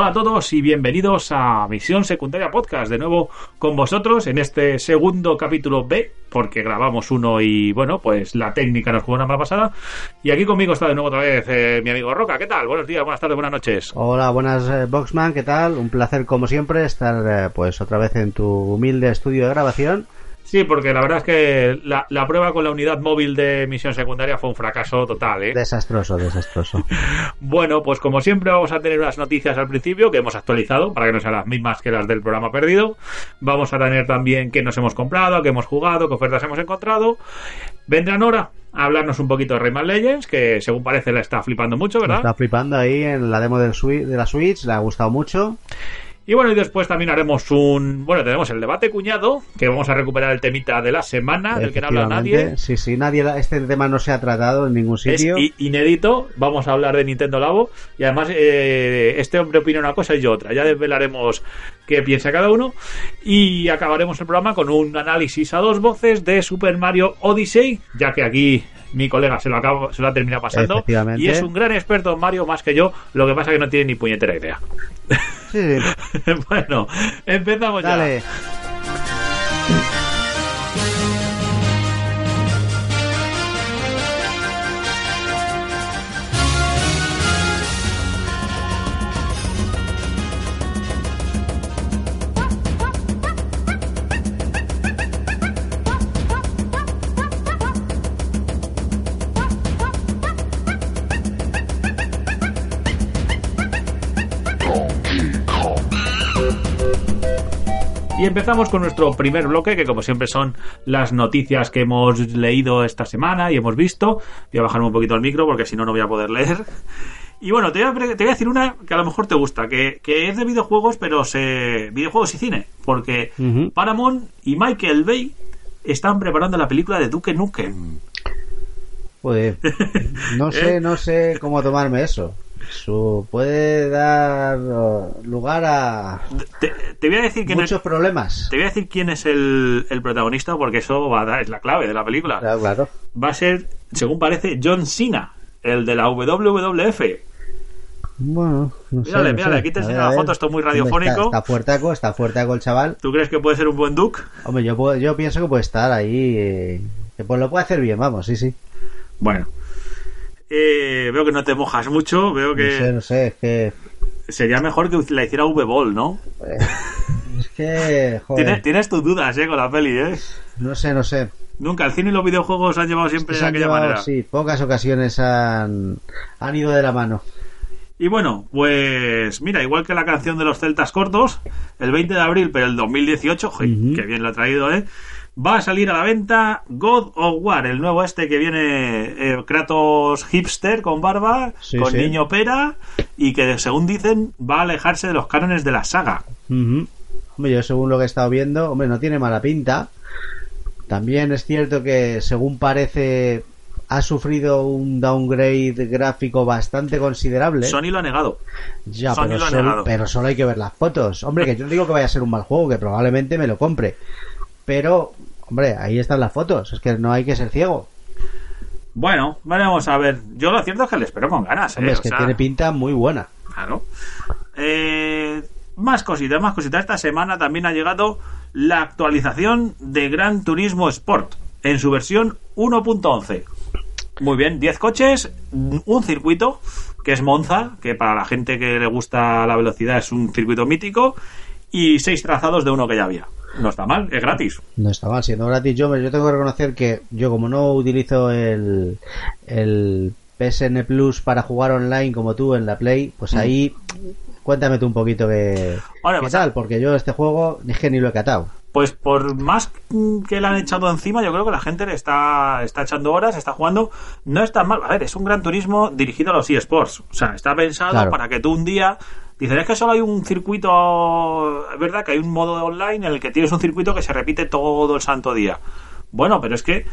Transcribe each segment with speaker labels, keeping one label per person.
Speaker 1: Hola a todos y bienvenidos a Misión Secundaria Podcast, de nuevo con vosotros en este segundo capítulo B, porque grabamos uno y bueno, pues la técnica nos jugó una mala pasada. Y aquí conmigo está de nuevo otra vez eh, mi amigo Roca, ¿qué tal? Buenos días, buenas tardes, buenas noches.
Speaker 2: Hola, buenas eh, Boxman, ¿qué tal? Un placer como siempre estar eh, pues otra vez en tu humilde estudio de grabación.
Speaker 1: Sí, porque la verdad es que la, la, prueba con la unidad móvil de misión secundaria fue un fracaso total, ¿eh?
Speaker 2: Desastroso, desastroso.
Speaker 1: bueno, pues como siempre vamos a tener unas noticias al principio que hemos actualizado para que no sean las mismas que las del programa perdido. Vamos a tener también qué nos hemos comprado, qué hemos jugado, qué ofertas hemos encontrado. Vendrán ahora a hablarnos un poquito de Rayman Legends, que según parece la está flipando mucho, ¿verdad?
Speaker 2: Está flipando ahí en la demo del de la Switch, le ha gustado mucho.
Speaker 1: Y bueno, y después también haremos un. Bueno, tenemos el debate cuñado, que vamos a recuperar el temita de la semana, del que no habla nadie.
Speaker 2: Sí, sí, nadie, este tema no se ha tratado en ningún sitio.
Speaker 1: Es inédito, vamos a hablar de Nintendo Labo. Y además, eh, este hombre opina una cosa y yo otra. Ya desvelaremos qué piensa cada uno. Y acabaremos el programa con un análisis a dos voces de Super Mario Odyssey, ya que aquí mi colega se lo, acabo, se lo ha terminado pasando. Y es un gran experto en Mario más que yo, lo que pasa que no tiene ni puñetera idea.
Speaker 2: Sí.
Speaker 1: bueno, empezamos
Speaker 2: Dale.
Speaker 1: ya. Y empezamos con nuestro primer bloque, que como siempre son las noticias que hemos leído esta semana y hemos visto. Voy a bajarme un poquito el micro porque si no, no voy a poder leer. Y bueno, te voy, a, te voy a, decir una que a lo mejor te gusta, que, que es de videojuegos, pero se videojuegos y cine. Porque uh -huh. Paramount y Michael Bay están preparando la película de Duke Nukem.
Speaker 2: Pues no sé, no sé cómo tomarme eso. Eso puede dar lugar a
Speaker 1: te, te voy a decir
Speaker 2: muchos
Speaker 1: es,
Speaker 2: problemas.
Speaker 1: Te voy a decir quién es el, el, protagonista porque eso va a dar, es la clave de la película.
Speaker 2: Claro, claro.
Speaker 1: Va a ser, según parece, John Cena, el de la WWF.
Speaker 2: Bueno, no sé,
Speaker 1: mírale,
Speaker 2: no
Speaker 1: mírale,
Speaker 2: sé.
Speaker 1: aquí te enseño la foto, esto es muy radiofónico.
Speaker 2: Está, está fuertaco, está fuertaco el chaval.
Speaker 1: ¿Tú crees que puede ser un buen Duke?
Speaker 2: Hombre, yo, puedo, yo pienso que puede estar ahí. Eh, que pues lo puede hacer bien, vamos, sí, sí.
Speaker 1: Bueno. Eh, veo que no te mojas mucho, veo que...
Speaker 2: No sé, no sé, es que...
Speaker 1: Sería mejor que la hiciera V-Ball, ¿no?
Speaker 2: Eh, es que... Joder.
Speaker 1: ¿Tienes, tienes, tus dudas, ¿eh? Con la peli, ¿eh?
Speaker 2: No sé, no sé.
Speaker 1: Nunca, el cine y los videojuegos han llevado siempre de aquella
Speaker 2: llevado,
Speaker 1: manera.
Speaker 2: Sí, pocas ocasiones han, han ido de la mano.
Speaker 1: Y bueno, pues mira, igual que la canción de los celtas cortos, el 20 de abril, pero el 2018, joder, uh -huh. que bien lo ha traído, ¿eh? Va a salir a la venta God of War, el nuevo este que viene eh, Kratos hipster con barba,
Speaker 2: sí,
Speaker 1: con
Speaker 2: sí.
Speaker 1: niño pera y que según dicen va a alejarse de los cánones de la saga.
Speaker 2: Uh -huh. Hombre, yo según lo que he estado viendo, hombre, no tiene mala pinta. También es cierto que según parece ha sufrido un downgrade gráfico bastante considerable.
Speaker 1: Sony lo ha negado.
Speaker 2: Ya, Sony pero, solo, negado. pero solo hay que ver las fotos. Hombre, que yo no digo que vaya a ser un mal juego, que probablemente me lo compre. Pero, hombre, ahí están las fotos. Es que no hay que ser ciego.
Speaker 1: Bueno, vamos a ver. Yo lo cierto es que le espero con ganas. ¿eh?
Speaker 2: Hombre, es que sea, tiene pinta muy buena.
Speaker 1: Claro. Eh, más cositas, más cositas. Esta semana también ha llegado la actualización de Gran Turismo Sport en su versión 1.11. Muy bien, 10 coches, un circuito que es Monza, que para la gente que le gusta la velocidad es un circuito mítico, y 6 trazados de uno que ya había. No está mal, es gratis.
Speaker 2: No está mal, siendo gratis yo, yo tengo que reconocer que yo como no utilizo el, el PSN Plus para jugar online como tú en la Play, pues mm. ahí cuéntame tú un poquito
Speaker 1: Ahora,
Speaker 2: qué
Speaker 1: pues,
Speaker 2: tal, porque yo este juego es que ni lo he catado.
Speaker 1: Pues por más que le han echado encima, yo creo que la gente le está, está echando horas, está jugando. No es tan mal. A ver, es un gran turismo dirigido a los eSports. O sea, está pensado
Speaker 2: Claro.
Speaker 1: para que tú un día. Dices, es que solo hay un circuito. Es verdad que hay un modo online en el que tienes un circuito que se repite todo el santo día. Bueno, pero es que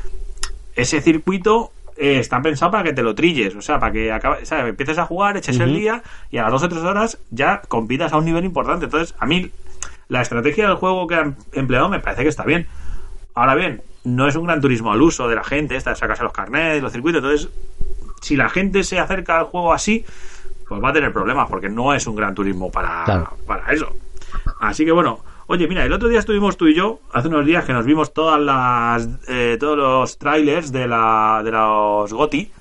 Speaker 1: ese circuito eh, está pensado para que te lo trilles, o sea, para que acabe, ¿sabes? empieces a jugar, eches el día y a las dos o tres horas ya compitas a un nivel importante. Entonces, a mí la estrategia del juego que han empleado me parece que está bien. Ahora bien, no es un gran turismo al uso de la gente, esta de sacarse los carnets, los circuitos. Entonces, si la gente se acerca al juego así, pues va a tener problemas porque no es un gran turismo para,
Speaker 2: Claro.
Speaker 1: para eso. Así que bueno, oye, mira, el otro día estuvimos tú y yo, hace unos días que nos vimos todas las, eh, todos los trailers de, la, de los GOTI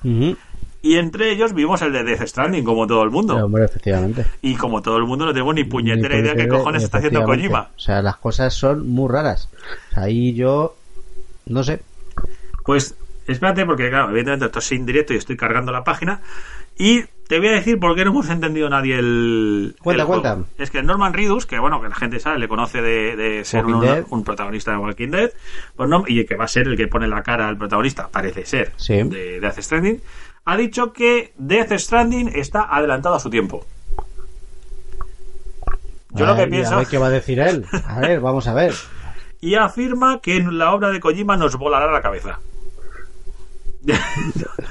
Speaker 1: y entre ellos vimos el de Death Stranding, como todo el mundo.
Speaker 2: Sí, hombre, efectivamente.
Speaker 1: Y como todo el mundo no tenemos ni puñetera
Speaker 2: Ni
Speaker 1: idea qué cojones está haciendo. Kojima.
Speaker 2: O sea, las cosas son muy raras. Ahí yo. No sé.
Speaker 1: Pues espérate, porque claro, evidentemente esto es indirecto y estoy cargando la página. Y te voy a decir por qué no hemos entendido nadie el.
Speaker 2: Cuenta,
Speaker 1: el
Speaker 2: cuenta.
Speaker 1: Es que Norman Reedus, que bueno, que la gente sabe, le conoce de, de ser un, protagonista de Walking Dead, pues no, y que va a ser el que pone la cara al protagonista, parece ser,
Speaker 2: Sí.
Speaker 1: de Death Stranding, ha dicho que Death Stranding está adelantado a su tiempo. Yo lo que
Speaker 2: ver,
Speaker 1: pienso.
Speaker 2: A ver qué va a decir él. A ver, vamos a ver.
Speaker 1: Y afirma que en la obra de Kojima nos volará la cabeza.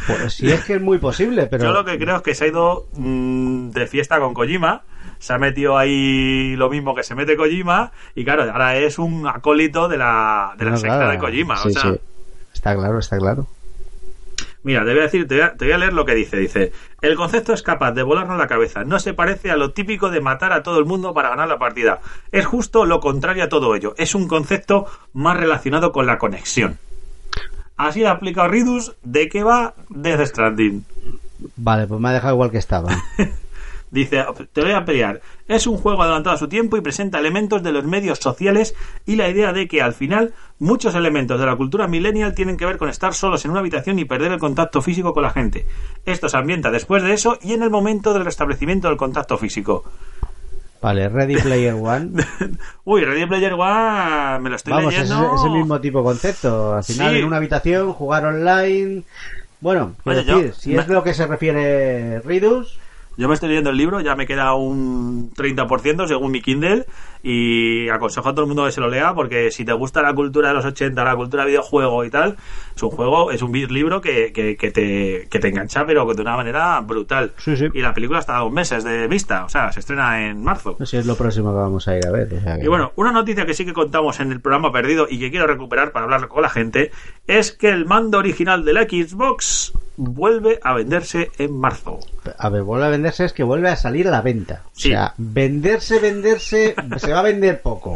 Speaker 2: Pues sí es que es muy posible, pero.
Speaker 1: Yo lo que creo es que se ha ido mm, de fiesta con Kojima. Se ha metido ahí lo mismo que se mete Kojima. Y claro, ahora es un acólito de la, de la
Speaker 2: No,
Speaker 1: secta
Speaker 2: claro.
Speaker 1: de Kojima.
Speaker 2: Sí,
Speaker 1: o sea,
Speaker 2: sí. Está claro, está claro.
Speaker 1: Mira, te voy a decir, te voy a, te voy a leer lo que dice. Dice, el concepto es capaz de volarnos la cabeza. No se parece a lo típico de matar a todo el mundo para ganar la partida. Es justo lo contrario a todo ello. Es un concepto más relacionado con la conexión. Así lo ha aplicado Ridus. ¿De qué va Death Stranding?
Speaker 2: Vale, pues me ha dejado igual que estaba.
Speaker 1: Dice, te voy a pelear. Es un juego adelantado a su tiempo y presenta elementos de los medios sociales y la idea de que al final muchos elementos de la cultura millennial tienen que ver con estar solos en una habitación y perder el contacto físico con la gente. Esto se ambienta después de eso y en el momento del restablecimiento del contacto físico.
Speaker 2: Vale, Ready Player One.
Speaker 1: Uy, Ready Player One me lo estoy
Speaker 2: Vamos, es
Speaker 1: leyendo.
Speaker 2: ese mismo tipo de concepto. Al final,
Speaker 1: Sí.
Speaker 2: en una habitación, jugar online. Bueno,
Speaker 1: Oye, yo-
Speaker 2: decir, si es lo que se refiere Ridus,
Speaker 1: Yo me estoy leyendo el libro, ya me queda un 30% según mi Kindle y aconsejo a todo el mundo que se lo lea porque si te gusta la cultura de los 80, la cultura videojuego y tal, es un juego, es un libro que, que, que te, que te engancha pero de una manera brutal.
Speaker 2: Sí, sí.
Speaker 1: Y la película está a dos meses de vista, o sea, se estrena en marzo.
Speaker 2: si es lo próximo que vamos a ir a ver. o sea que-
Speaker 1: Y bueno, una noticia que sí que contamos en el programa perdido y que quiero recuperar para hablar con la gente es que el mando original de la Xbox vuelve a venderse en marzo.
Speaker 2: A ver, vuelve a venderse es que vuelve a salir a la venta.
Speaker 1: Sí.
Speaker 2: O sea, venderse, venderse, se va a vender poco.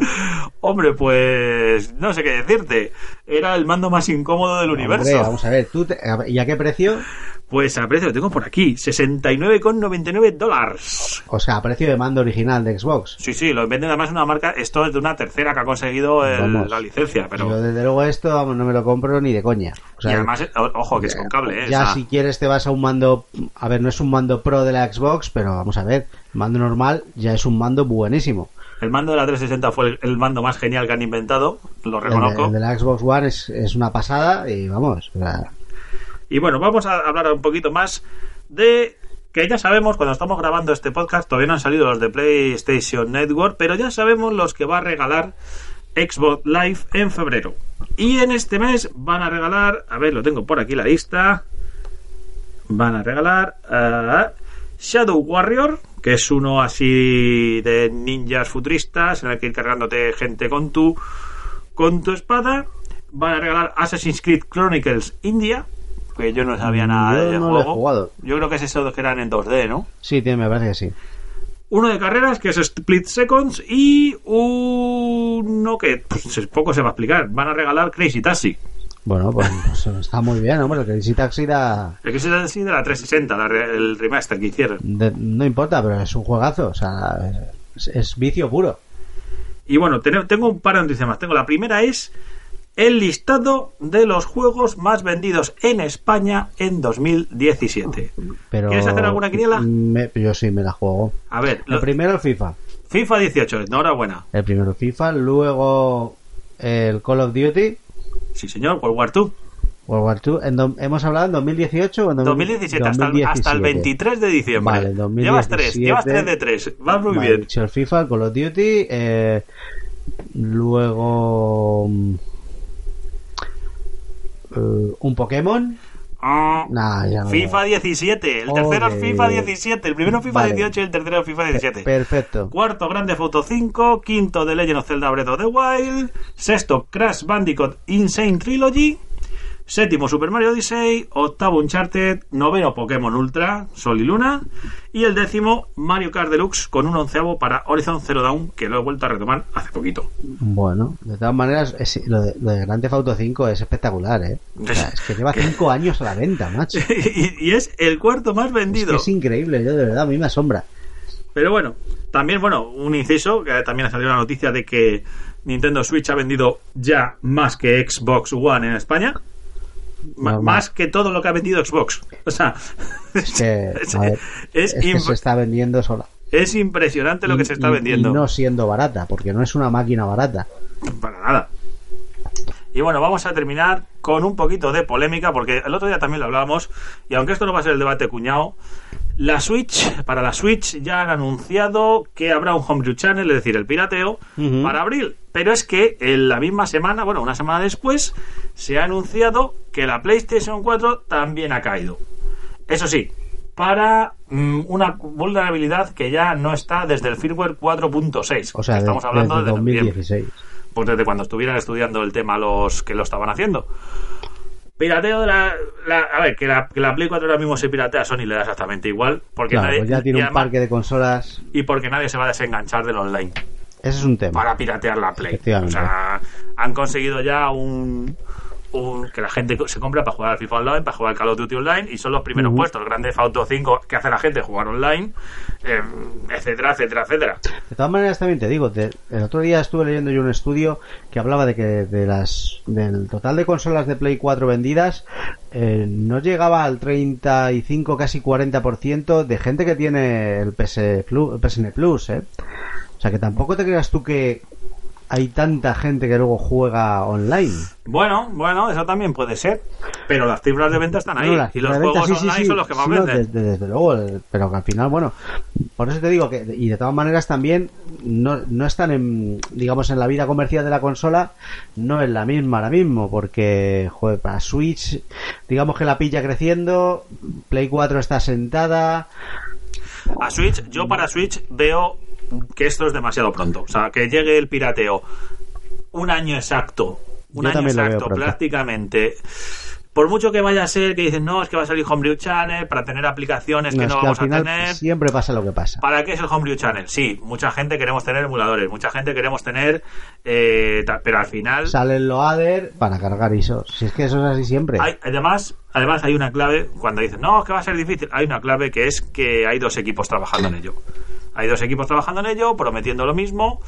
Speaker 1: Hombre, pues no sé qué decirte. Era el mando más incómodo del universo.
Speaker 2: Hombre, vamos a ver, ¿tú te- ¿y a qué precio?
Speaker 1: Pues a precio lo tengo por aquí, 69,99 dólares.
Speaker 2: O sea, a precio de mando original de Xbox.
Speaker 1: Sí, sí, lo venden además una marca, esto es de una tercera que ha conseguido el-
Speaker 2: Vamos.
Speaker 1: la licencia, pero...
Speaker 2: Yo desde luego esto vamos, no me lo compro ni de coña. O sea,
Speaker 1: y además, ojo, que es con cable, ¿eh?
Speaker 2: ya
Speaker 1: O sea,
Speaker 2: si quieres te vas a un mando, a ver, no es un mando pro de la Xbox, pero vamos a ver, mando normal ya es un mando buenísimo.
Speaker 1: El mando de la 360 fue el, el mando más genial que han inventado, lo
Speaker 2: El de,
Speaker 1: reconozco.
Speaker 2: el de la Xbox One es, es una pasada y vamos, o sea,
Speaker 1: Y bueno, vamos a hablar un poquito más de que ya sabemos, cuando estamos grabando este podcast, todavía no han salido los de PlayStation Network, pero ya sabemos los que va a regalar Xbox Live en febrero. Y en este mes van a regalar, a ver, lo tengo por aquí la lista, van a regalar ah, Shadow Warrior, que es uno así de ninjas futuristas, en el que ir cargándote gente con tu, con tu espada. Van a regalar Assassin's Creed Chronicles India, que yo no sabía nada
Speaker 2: Yo
Speaker 1: del
Speaker 2: no lo he jugado.
Speaker 1: Yo creo que es eso que eran en 2D, ¿no?
Speaker 2: sí, tiene, me parece que sí.
Speaker 1: Uno de carreras, que es Split Seconds, y uno que pues, poco se va a explicar. Van a regalar Crazy Taxi.
Speaker 2: Bueno, pues, pues está muy bien, hombre, el Crazy Taxi da,
Speaker 1: El Crazy Taxi de la 360, la re- el remaster que hicieron.
Speaker 2: de- no importa, pero es un juegazo, o sea, es, es vicio puro.
Speaker 1: Y bueno, ten- tengo un par de noticias más. Tengo la primera es el listado de los juegos más vendidos en España en 2017.
Speaker 2: Pero,
Speaker 1: ¿Quieres hacer alguna quiniela?
Speaker 2: Me- yo sí me la juego.
Speaker 1: A ver,
Speaker 2: El
Speaker 1: lo-
Speaker 2: primero el FIFA.
Speaker 1: FIFA 18, enhorabuena.
Speaker 2: El primero FIFA, luego el Call of Duty,
Speaker 1: Sí, señor, World War 2.
Speaker 2: World War II. En do- ¿Hemos hablado en 2018 o en
Speaker 1: 2017, hasta el- Hasta, el 23 de diciembre.
Speaker 2: Vale, 2017.
Speaker 1: Llevas 3, llevas 3 de 3. Va muy bien.
Speaker 2: el FIFA, el Call of Duty, eh, luego eh, un Pokémon.
Speaker 1: Ah,
Speaker 2: Nah, ya no.
Speaker 1: FIFA 17. El tercero es. FIFA 17. El primero FIFA
Speaker 2: Vale.
Speaker 1: 18 y el tercero FIFA 17.
Speaker 2: Perfecto.
Speaker 1: Cuarto, Grande Foto 5. Quinto, The Legend of Zelda Breath of the Wild. Sexto, Crash Bandicoot Insane Trilogy. Séptimo Super Mario Odyssey, octavo Uncharted, noveno Pokémon Ultra, Sol y Luna, y el décimo Mario Kart Deluxe con un onceavo para Horizon Zero Dawn, que lo he vuelto a retomar hace poquito.
Speaker 2: Bueno, de todas maneras, es- lo, de, lo de Grand Theft Auto 5 es espectacular, ¿eh? O sea, es que lleva 5 años a la venta, macho.
Speaker 1: y, y es el cuarto más
Speaker 2: Es,
Speaker 1: vendido.
Speaker 2: que es increíble, yo de verdad, a mí me asombra.
Speaker 1: Pero bueno, también, bueno, un inciso, que también ha salido la noticia de que Nintendo Switch ha vendido ya más que Xbox One en España.
Speaker 2: Normal.
Speaker 1: más que todo lo que ha vendido Xbox. O sea,
Speaker 2: Es que,
Speaker 1: es,
Speaker 2: a ver,
Speaker 1: es
Speaker 2: es que
Speaker 1: imp-
Speaker 2: se está vendiendo sola.
Speaker 1: es impresionante lo que
Speaker 2: Y-
Speaker 1: se está
Speaker 2: y-
Speaker 1: vendiendo.
Speaker 2: Y no siendo barata, porque no es una máquina barata.
Speaker 1: Para nada. Y bueno, vamos a terminar con un poquito de polémica, porque el otro día también lo hablábamos, y aunque esto no va a ser el debate cuñado, la Switch, para la Switch ya han anunciado que habrá un Homebrew Channel, es decir, el pirateo, para abril. Pero es que en la misma semana, bueno, una semana después, se ha anunciado que la PlayStation 4 también ha caído. Eso sí, para mm, una vulnerabilidad que ya no está desde el firmware 4.6.
Speaker 2: O sea, de-
Speaker 1: estamos hablando
Speaker 2: desde
Speaker 1: de noviembre
Speaker 2: 2016.
Speaker 1: pues desde cuando estuvieran estudiando el tema los que lo estaban haciendo. Pirateo de la, la- a ver, que la, que la Play 4 ahora mismo se piratea a Sony le da exactamente igual, porque
Speaker 2: Claro,
Speaker 1: nadie,
Speaker 2: pues ya tiene un
Speaker 1: además-
Speaker 2: parque de consolas.
Speaker 1: y porque nadie se va a desenganchar del online
Speaker 2: Ese es un tema.
Speaker 1: para piratear la Play. O sea, han conseguido ya un, un- que la gente se compra para jugar al FIFA Online, para jugar al Call of Duty Online, y son los primeros puestos, el Grande Auto 5 que hace la gente jugar online, eh, etcétera, etcétera, etcétera.
Speaker 2: De todas maneras, también te digo, de- el otro día estuve leyendo yo un estudio que hablaba de que de las del total de consolas de Play 4 vendidas eh, no llegaba al 35, casi 40% de gente que tiene el, PS Plus, el PSN Plus, ¿eh? O sea que tampoco te creas tú que hay tanta gente que luego juega online.
Speaker 1: Bueno, bueno, eso también puede ser, pero las cifras de venta están ahí,
Speaker 2: No, las
Speaker 1: y los
Speaker 2: de
Speaker 1: juegos
Speaker 2: sí,
Speaker 1: online
Speaker 2: sí.
Speaker 1: son los que más
Speaker 2: Sí, no,
Speaker 1: venden.
Speaker 2: desde, desde luego, pero que al final, bueno, por eso te digo que, y de todas maneras también, no, no están en, digamos, en la vida comercial de la consola, no es la misma ahora mismo, porque, joder, para Switch, digamos que la pilla creciendo, Play 4 está sentada,
Speaker 1: A Switch, yo para Switch veo que esto es demasiado pronto. O sea, que llegue el pirateo un año exacto. Un
Speaker 2: Yo
Speaker 1: año exacto, prácticamente. Por mucho que vaya a ser que dicen, no, es que va a salir Homebrew Channel para tener aplicaciones que
Speaker 2: no, al
Speaker 1: vamos a tener.
Speaker 2: siempre pasa lo que pasa.
Speaker 1: ¿Para qué es el Homebrew Channel? Sí, mucha gente queremos tener emuladores, mucha gente queremos tener. eh, pero al final.
Speaker 2: Sale el loader para cargar ISOs. Si es que eso es así siempre.
Speaker 1: Hay- además, además hay una clave, cuando dicen, no, es que va a ser difícil, hay una clave que es que hay dos equipos trabajando en ello. Hay dos equipos trabajando en ello, prometiendo lo mismo.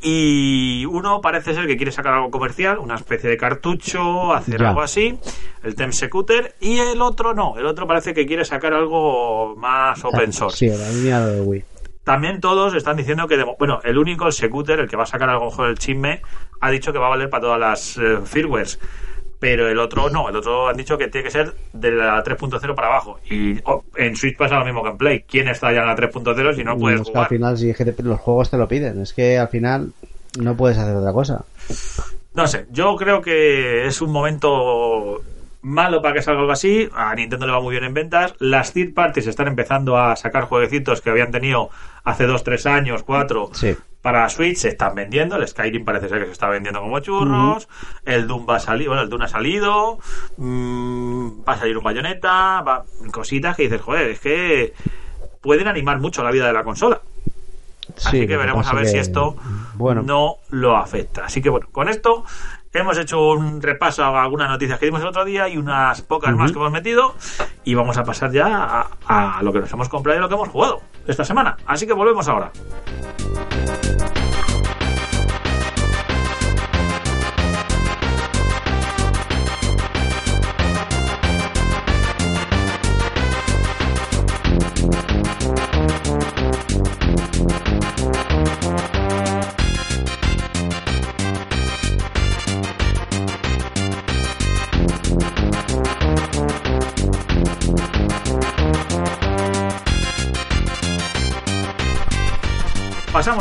Speaker 1: Y uno parece ser que quiere sacar algo comercial, una especie de cartucho, hacer
Speaker 2: Ya.
Speaker 1: algo así, el Temsecuter, y el otro no, el otro parece que quiere sacar algo más open source.
Speaker 2: Sí, la línea de Wii.
Speaker 1: También todos están diciendo que, bueno, el único, el Secuter, el que va a sacar a lo mejor el chisme, ha dicho que va a valer para todas las eh, firmwares. Pero el otro no, el otro han dicho que tiene que ser de la 3.0 para abajo. Y oh, en Switch pasa lo mismo que en Play. ¿Quién está ya en la 3.0 si no puedes
Speaker 2: es que al
Speaker 1: jugar?
Speaker 2: final, si es que te- los juegos te lo piden, es que al final no puedes hacer otra cosa.
Speaker 1: No sé, yo creo que es un momento malo para que salga algo así. A Nintendo le va muy bien en ventas. Las third parties están empezando a sacar jueguecitos que habían tenido hace 2, 3 años, 4
Speaker 2: Sí.
Speaker 1: Para Switch. Se están vendiendo. El Skyrim parece ser que se está vendiendo como churros. El Doom va a salir. Bueno, el Doom ha salido. Mm, va a salir un bayoneta. Va, cositas que dices, joder, es que pueden animar mucho la vida de la consola. Así
Speaker 2: Sí,
Speaker 1: que
Speaker 2: lo
Speaker 1: veremos a ver
Speaker 2: que,
Speaker 1: si esto
Speaker 2: bueno.
Speaker 1: no lo afecta. Así que bueno, con esto hemos hecho un repaso a algunas noticias que dimos el otro día y unas pocas más que hemos metido y vamos a pasar ya a, a lo que nos hemos comprado y lo que hemos jugado esta semana. Así que volvemos ahora.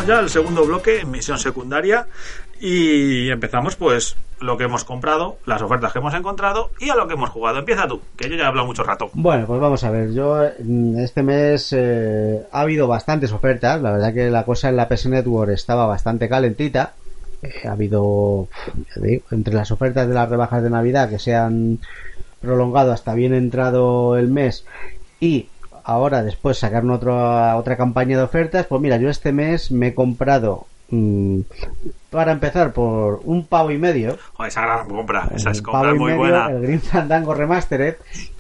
Speaker 1: Ya al segundo bloque, misión secundaria, y empezamos pues lo que hemos comprado, las ofertas que hemos encontrado y a lo que hemos jugado. Empieza tú, que yo ya he hablado mucho rato.
Speaker 2: Bueno, pues vamos a ver. Yo mm, este mes eh, ha habido bastantes ofertas. La verdad que la cosa en la PS Network estaba bastante calentita. eh, ha habido, entre las ofertas de las rebajas de Navidad que se han prolongado hasta bien entrado el mes y ahora después sacaron otra otra campaña de ofertas, pues mira, yo este mes me he comprado mm, para empezar por un pavo y medio.
Speaker 1: Esa gran compra, esa es compra muy
Speaker 2: medio,
Speaker 1: buena.
Speaker 2: El Green Fandango Remastered,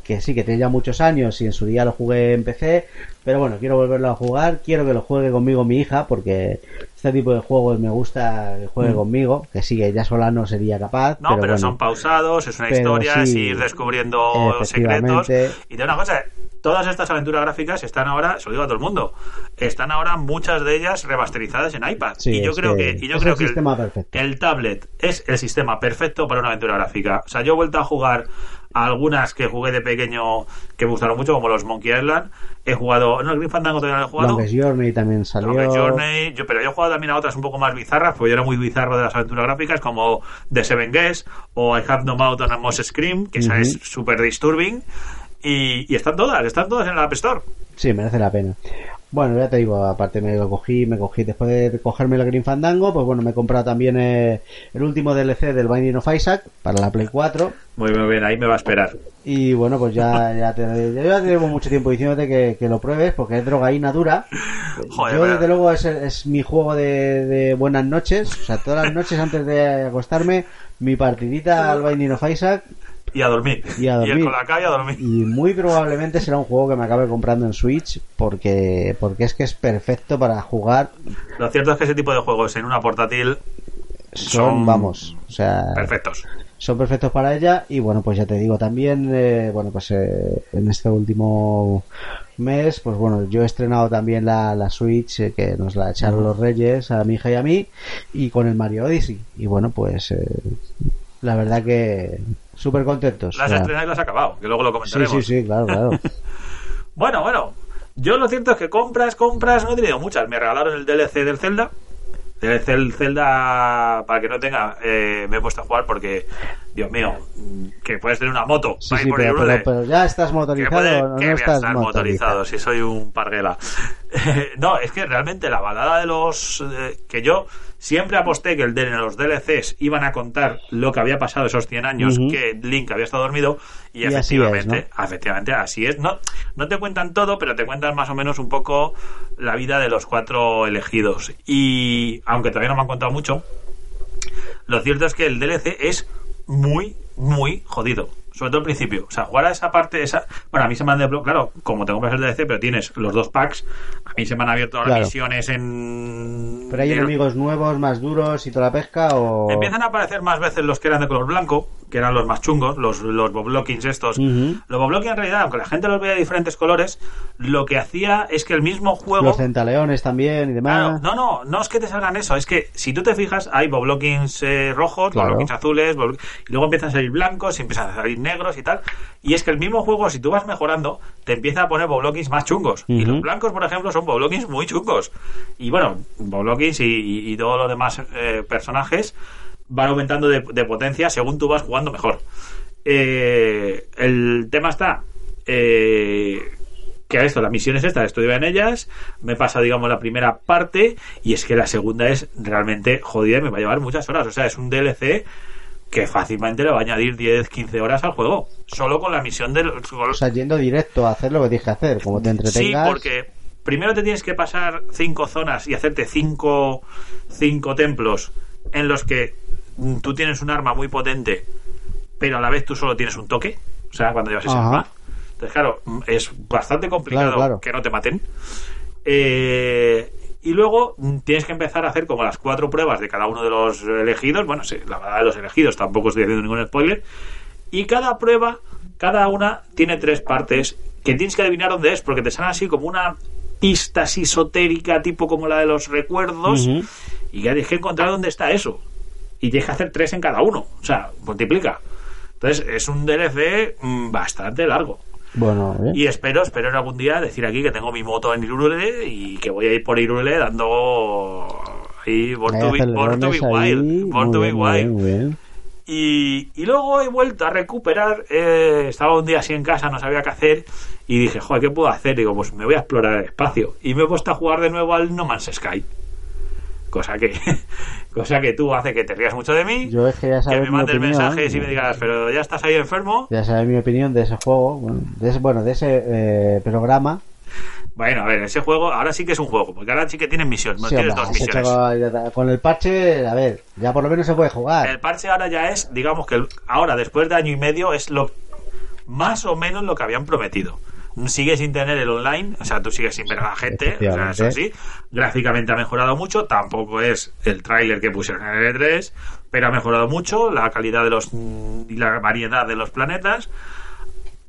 Speaker 2: que sí que tiene ya muchos años y en su día lo jugué en PC, pero bueno, quiero volverlo a jugar, quiero que lo juegue conmigo mi hija, porque este tipo de juegos me gusta que juegue conmigo, que sí, que ya sola no sería capaz.
Speaker 1: Mm. No, pero,
Speaker 2: bueno.
Speaker 1: son pausados, es una
Speaker 2: Pero
Speaker 1: historia, es
Speaker 2: sí,
Speaker 1: ir descubriendo secretos. Y de una cosa, todas estas aventuras gráficas están ahora, se lo digo a todo el mundo, están ahora muchas de ellas remasterizadas en iPad.
Speaker 2: Sí,
Speaker 1: y yo
Speaker 2: es
Speaker 1: creo
Speaker 2: que
Speaker 1: que, y yo
Speaker 2: es
Speaker 1: creo
Speaker 2: el
Speaker 1: que
Speaker 2: sistema perfecto.
Speaker 1: el tablet es el sistema perfecto para una aventura gráfica. O sea, yo he vuelto a jugar algunas que jugué de pequeño que me gustaron mucho, como los Monkey Island. He jugado, no, el Green Fandango todavía no he jugado.
Speaker 2: Longest Journey también salió.
Speaker 1: Longest Journey, yo, pero yo he jugado también a otras un poco más bizarras, porque yo era muy bizarro de las aventuras gráficas, como The Seven Guests o I Have No Mouth and I Must Scream, que esa es súper disturbing. Y, y están todas, están todas en la App Store.
Speaker 2: Sí, merece la pena. Bueno, ya te digo, aparte me lo cogí, me cogí después de cogerme el Green Fandango, pues bueno, me he comprado también eh, el último DLC del Binding of Isaac para la Play 4
Speaker 1: Muy, muy bien, ahí me va a esperar.
Speaker 2: y bueno, pues ya, ya te, yo ya llevo mucho tiempo diciéndote que, que lo pruebes porque es drogaína dura.
Speaker 1: Joder,
Speaker 2: yo desde luego es, es mi juego de, de buenas noches, o sea, todas las noches antes de acostarme, mi partidita al Binding of Isaac
Speaker 1: Y a dormir.
Speaker 2: Y a dormir.
Speaker 1: el Colacao y a dormir.
Speaker 2: y muy probablemente será un juego que me acabe comprando en Switch porque porque es que es perfecto para jugar
Speaker 1: Lo cierto es que ese tipo de juegos en una portátil
Speaker 2: son,
Speaker 1: Son
Speaker 2: vamos o sea
Speaker 1: perfectos.
Speaker 2: son perfectos para ella y bueno pues ya te digo también eh, bueno pues eh, en este último mes pues bueno yo he estrenado también la, la Switch eh, que nos la echaron los Reyes a mi hija y a mí y con el Mario Odyssey y bueno pues eh, la verdad que súper contentos
Speaker 1: Las
Speaker 2: o sea,
Speaker 1: estrenas y las has acabado, que luego lo
Speaker 2: sí
Speaker 1: comentaremos.
Speaker 2: sí sí claro claro
Speaker 1: Bueno, bueno. Yo lo cierto es que compras, compras, no he tenido muchas. Me regalaron el DLC del Zelda. DLC del Zelda, para que no tenga, eh, me he puesto a jugar porque, Dios mío, que puedes tener una moto.
Speaker 2: Sí, sí,
Speaker 1: por
Speaker 2: pero,
Speaker 1: Hyrule.
Speaker 2: pero, pero ya estás motorizado
Speaker 1: puede-
Speaker 2: no
Speaker 1: que voy a
Speaker 2: estás
Speaker 1: estar motorizado si soy un parguela. no, es que realmente la balada de los... eh, que yo siempre aposté que el de los DLCs iban a contar lo que había pasado esos 100 años que Link había estado dormido y,
Speaker 2: Y así
Speaker 1: efectivamente,
Speaker 2: es,
Speaker 1: efectivamente así es. No, no te cuentan todo, pero te cuentan más o menos un poco la vida de los cuatro elegidos. Y aunque todavía no me han contado mucho, lo cierto es que el DLC es muy, muy jodido. Sobre todo al principio. O sea, jugar a esa parte, esa. Bueno, a mí se me han desbloqueado. Claro, como te compras el DLC, pero tienes los dos packs. A mí se me han abierto ahora
Speaker 2: Claro.
Speaker 1: misiones en.
Speaker 2: Pero hay
Speaker 1: en-
Speaker 2: enemigos nuevos, más duros y toda la pesca o...
Speaker 1: Empiezan a aparecer más veces los que eran de color blanco, que eran los más chungos, los, los Boblockins estos.
Speaker 2: Ujú.
Speaker 1: Los Boblockins en realidad, aunque la gente los veía de diferentes colores, lo que hacía es que el mismo juego.
Speaker 2: Los centaleones también y demás.
Speaker 1: Claro, no, no, no es que te salgan eso, es que si tú te fijas, hay Boblockins eh, rojos,
Speaker 2: Claro.
Speaker 1: Boblockins azules, Boblo- y luego empiezan a salir blancos y empiezan a salir negros y tal. Y es que el mismo juego, si tú vas mejorando, te empieza a poner Boblockins más chungos. Y los blancos, por ejemplo, son Boblockins muy chungos. Y bueno, Boblockins y, y, y todos los demás eh, personajes van aumentando de, de potencia según tú vas jugando mejor. Eh, el tema está. Eh, que a esto, las misiones estas, estoy en ellas, me pasa, digamos, la primera parte, y es que la segunda es realmente jodida y me va a llevar muchas horas. O sea, es un DLC que fácilmente le va a añadir 10, 15 horas al juego. Solo con la misión del.
Speaker 2: O sea, yendo directo a hacer lo que tienes que hacer, como te
Speaker 1: Sí,
Speaker 2: entretengas.
Speaker 1: porque primero te tienes que pasar cinco zonas y hacerte cinco, cinco templos en los que mm, tú tienes un arma muy potente, pero a la vez tú solo tienes un toque. O sea, cuando llevas ese
Speaker 2: Ajá.
Speaker 1: arma. Entonces, claro, mm, es bastante complicado
Speaker 2: Claro, claro.
Speaker 1: que no te maten. Eh, y luego tienes que empezar a hacer como las cuatro pruebas de cada uno de los elegidos. Bueno, sí, la verdad de los elegidos tampoco estoy haciendo ningún spoiler. Y cada prueba, cada una, tiene tres partes que tienes que adivinar dónde es, porque te salen así como una pista así esotérica, tipo como la de los recuerdos, y ya tienes que encontrar dónde está eso. Y tienes que hacer tres en cada uno. O sea, multiplica. Entonces, es un DLC mm, bastante largo.
Speaker 2: Bueno, ¿eh?
Speaker 1: Y espero, espero en algún día decir aquí que tengo mi moto en Irule y que voy a ir por Irule dando ahí Born to be, Born to be
Speaker 2: acelerones ahí.
Speaker 1: Wild. Born
Speaker 2: Muy
Speaker 1: to be
Speaker 2: bien, muy
Speaker 1: Wild.
Speaker 2: bien, muy bien.
Speaker 1: Y, y luego he vuelto a recuperar. eh, estaba un día así en casa, no sabía qué hacer. Y dije, joder, ¿qué puedo hacer? Digo, pues me voy a explorar el espacio. Y me he puesto a jugar de nuevo al No Man's Sky. Cosa que cosa que tú hace que te rías mucho de mí,
Speaker 2: Yo es que ya
Speaker 1: que
Speaker 2: sabes
Speaker 1: me mandes mensajes y me digas, pero ya estás ahí enfermo.
Speaker 2: Ya sabes mi opinión de ese juego, de ese, bueno, de ese eh, programa.
Speaker 1: Bueno, a ver, ese juego ahora sí que es un juego, porque ahora sí que tienes misión,
Speaker 2: Sí,
Speaker 1: tienes
Speaker 2: hombre,
Speaker 1: dos misiones.
Speaker 2: con, con el parche, a ver, ya por lo menos se puede jugar.
Speaker 1: El parche ahora ya es, digamos que ahora, después de año y medio, es lo más o menos lo que habían prometido. Sigue sin tener el online, o sea, tú sigues sin ver a la gente, o sea, eso sí. Gráficamente ha mejorado mucho, tampoco es el tráiler que pusieron en el E3, pero ha mejorado mucho la calidad de los y la variedad de los planetas.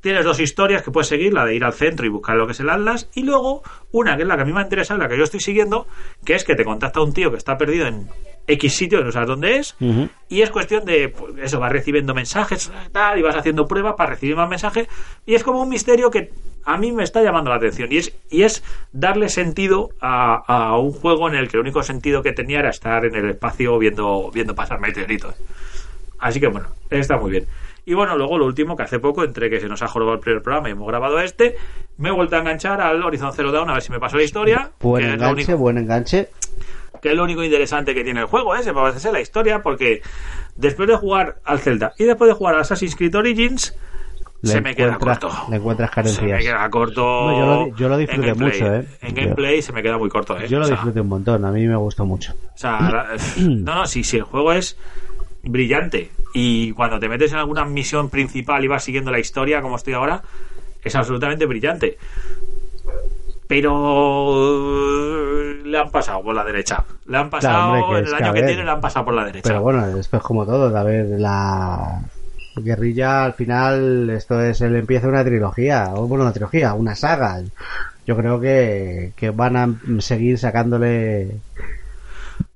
Speaker 1: Tienes dos historias que puedes seguir, la de ir al centro y buscar lo que es el Atlas, y luego una que es la que a mí me ha interesado, la que yo estoy siguiendo, que es que te contacta un tío que está perdido en X sitio, no sabes dónde es, y es cuestión de, pues, eso, vas recibiendo mensajes tal, y vas haciendo pruebas para recibir más mensajes, y es como un misterio que a mí me está llamando la atención, y es, y es darle sentido a, a un juego en el que el único sentido que tenía era estar en el espacio viendo, viendo pasar meteoritos. Así que bueno, está muy bien. Y bueno, luego lo último que hace poco, entre que se nos ha jorobado el primer programa y hemos grabado este, me he vuelto a enganchar al Horizon Zero Dawn a ver si me pasó la historia.
Speaker 2: Buen enganche,
Speaker 1: único-
Speaker 2: buen enganche.
Speaker 1: que es lo único interesante que tiene el juego, ¿eh? Se parece la historia, porque después de jugar al Zelda y después de jugar al Assassin's Creed Origins,
Speaker 2: Le
Speaker 1: se me queda corto.
Speaker 2: le encuentras
Speaker 1: Se
Speaker 2: carencias.
Speaker 1: me queda corto.
Speaker 2: No, yo lo- yo lo disfruté mucho, ¿eh?
Speaker 1: En
Speaker 2: Yo-
Speaker 1: gameplay se me queda muy corto, ¿eh?
Speaker 2: Yo lo
Speaker 1: O sea,
Speaker 2: disfruté un montón, a mí me gustó mucho.
Speaker 1: o sea, no, no, si, si el juego es brillante y cuando te metes en alguna misión principal y vas siguiendo la historia como estoy ahora, es absolutamente brillante. Pero le han pasado por la derecha. Le han pasado,
Speaker 2: hombre, que
Speaker 1: en
Speaker 2: es
Speaker 1: el
Speaker 2: que,
Speaker 1: año que
Speaker 2: ver,
Speaker 1: tiene, le han pasado por la derecha.
Speaker 2: Pero bueno, es como todo, a ver, la guerrilla al final, esto es el empieza de una trilogía, o bueno, una trilogía, una saga. Yo creo que, que van a seguir sacándole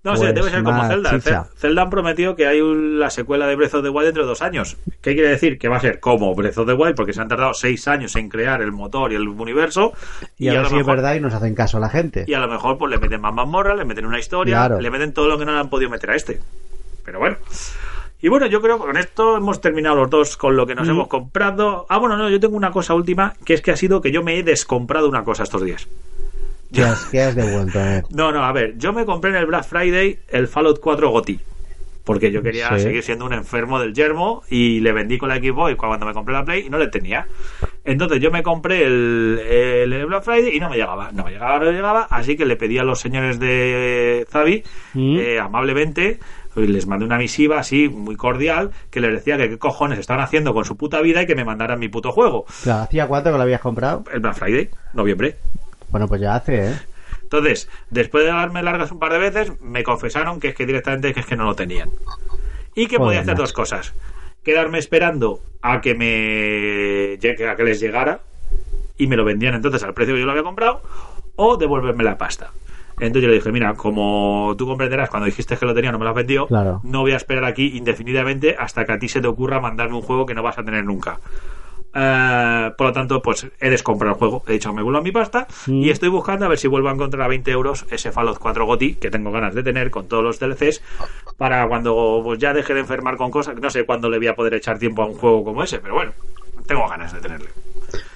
Speaker 1: No sé,
Speaker 2: Pues
Speaker 1: debe ser como Zelda.
Speaker 2: chicha.
Speaker 1: Zelda han prometido que hay la secuela de Breath of the Wild dentro de dos años. ¿Qué quiere decir? Que va a ser como Breath of the Wild, porque se han tardado seis años en crear el motor y el universo.
Speaker 2: y, a ver
Speaker 1: lo
Speaker 2: si es
Speaker 1: mejor-
Speaker 2: verdad y nos hacen caso a la gente.
Speaker 1: Y a lo mejor pues le meten más mazmorra, le meten una historia,
Speaker 2: Claro.
Speaker 1: le meten todo lo que no le han podido meter a este. Pero bueno. Y bueno, yo creo que con esto hemos terminado los dos con lo que
Speaker 2: Mm.
Speaker 1: nos hemos comprado. Ah, bueno, no, yo tengo una cosa última, que es que ha sido que yo me he descomprado una cosa estos días.
Speaker 2: ¿Qué has, qué has devuelto? Ver.
Speaker 1: No, no, a ver, yo me compré en el Black Friday el Fallout 4 GOTI. Porque yo quería
Speaker 2: Sí.
Speaker 1: seguir siendo un enfermo del yermo y le vendí con la Xbox cuando me compré la Play y no le tenía. Entonces yo me compré el, el Black Friday y no me llegaba, no me llegaba, no me llegaba, así que le pedí a los señores de Zavi
Speaker 2: Mm.
Speaker 1: eh, amablemente y les mandé una misiva así muy cordial que les decía que qué cojones estaban haciendo con su puta vida y que me mandaran mi puto juego.
Speaker 2: Claro, ¿Hacía cuánto que lo habías comprado?
Speaker 1: El Black Friday, noviembre.
Speaker 2: Bueno, pues ya hace, ¿eh?
Speaker 1: Entonces, después de darme largas un par de veces, me confesaron que es que directamente que es que no lo tenían. Y que
Speaker 2: Joder,
Speaker 1: podía hacer dos cosas. Quedarme esperando a que me a que les llegara y me lo vendían entonces al precio que yo lo había comprado o devolverme la pasta. Entonces yo le dije, mira, como tú comprenderás, cuando dijiste que lo tenía no me lo has vendido,
Speaker 2: Claro.
Speaker 1: no voy a esperar aquí indefinidamente hasta que a ti se te ocurra mandarme un juego que no vas a tener nunca. Eh, por lo tanto, pues he descomprado el juego. He dicho, me vuelvo a mi pasta
Speaker 2: Mm.
Speaker 1: y estoy buscando a ver si vuelvo a encontrar a 20 euros ese Fallout 4 GOTI que tengo ganas de tener con todos los DLCs para cuando pues, ya deje de enfermar con cosas. No sé cuándo le voy a poder echar tiempo a un juego como ese, pero bueno, tengo ganas de tenerle.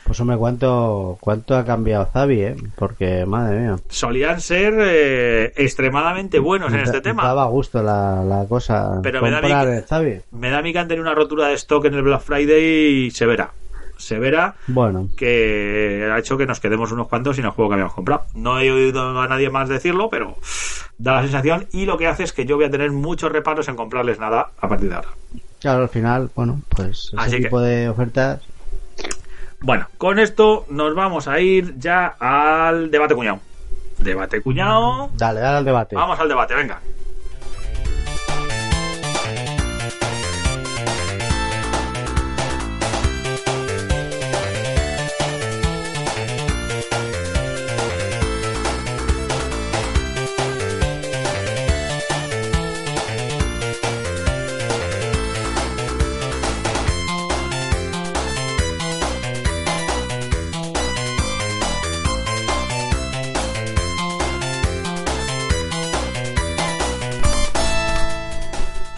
Speaker 2: Pues hombre, ¿cuánto, cuánto ha cambiado Zavi, eh? Porque, madre mía.
Speaker 1: Solían ser eh, extremadamente buenos en este tema.
Speaker 2: Daba gusto la, la cosa.
Speaker 1: Pero me da que-
Speaker 2: Zavi.
Speaker 1: Me da a mí que han tenido una rotura de stock en el Black Friday severa. Severa
Speaker 2: Bueno,
Speaker 1: que ha hecho que nos quedemos unos cuantos sin el juego que habíamos comprado. No he oído a nadie más decirlo, pero da la sensación y lo que hace es que yo voy a tener muchos reparos en comprarles nada a partir de ahora.
Speaker 2: claro, al final, bueno, pues ese
Speaker 1: Así que-
Speaker 2: tipo de ofertas.
Speaker 1: Bueno, con esto nos vamos a ir ya al debate cuñado. Debate cuñado.
Speaker 2: Dale, dale al debate.
Speaker 1: Vamos al debate, venga.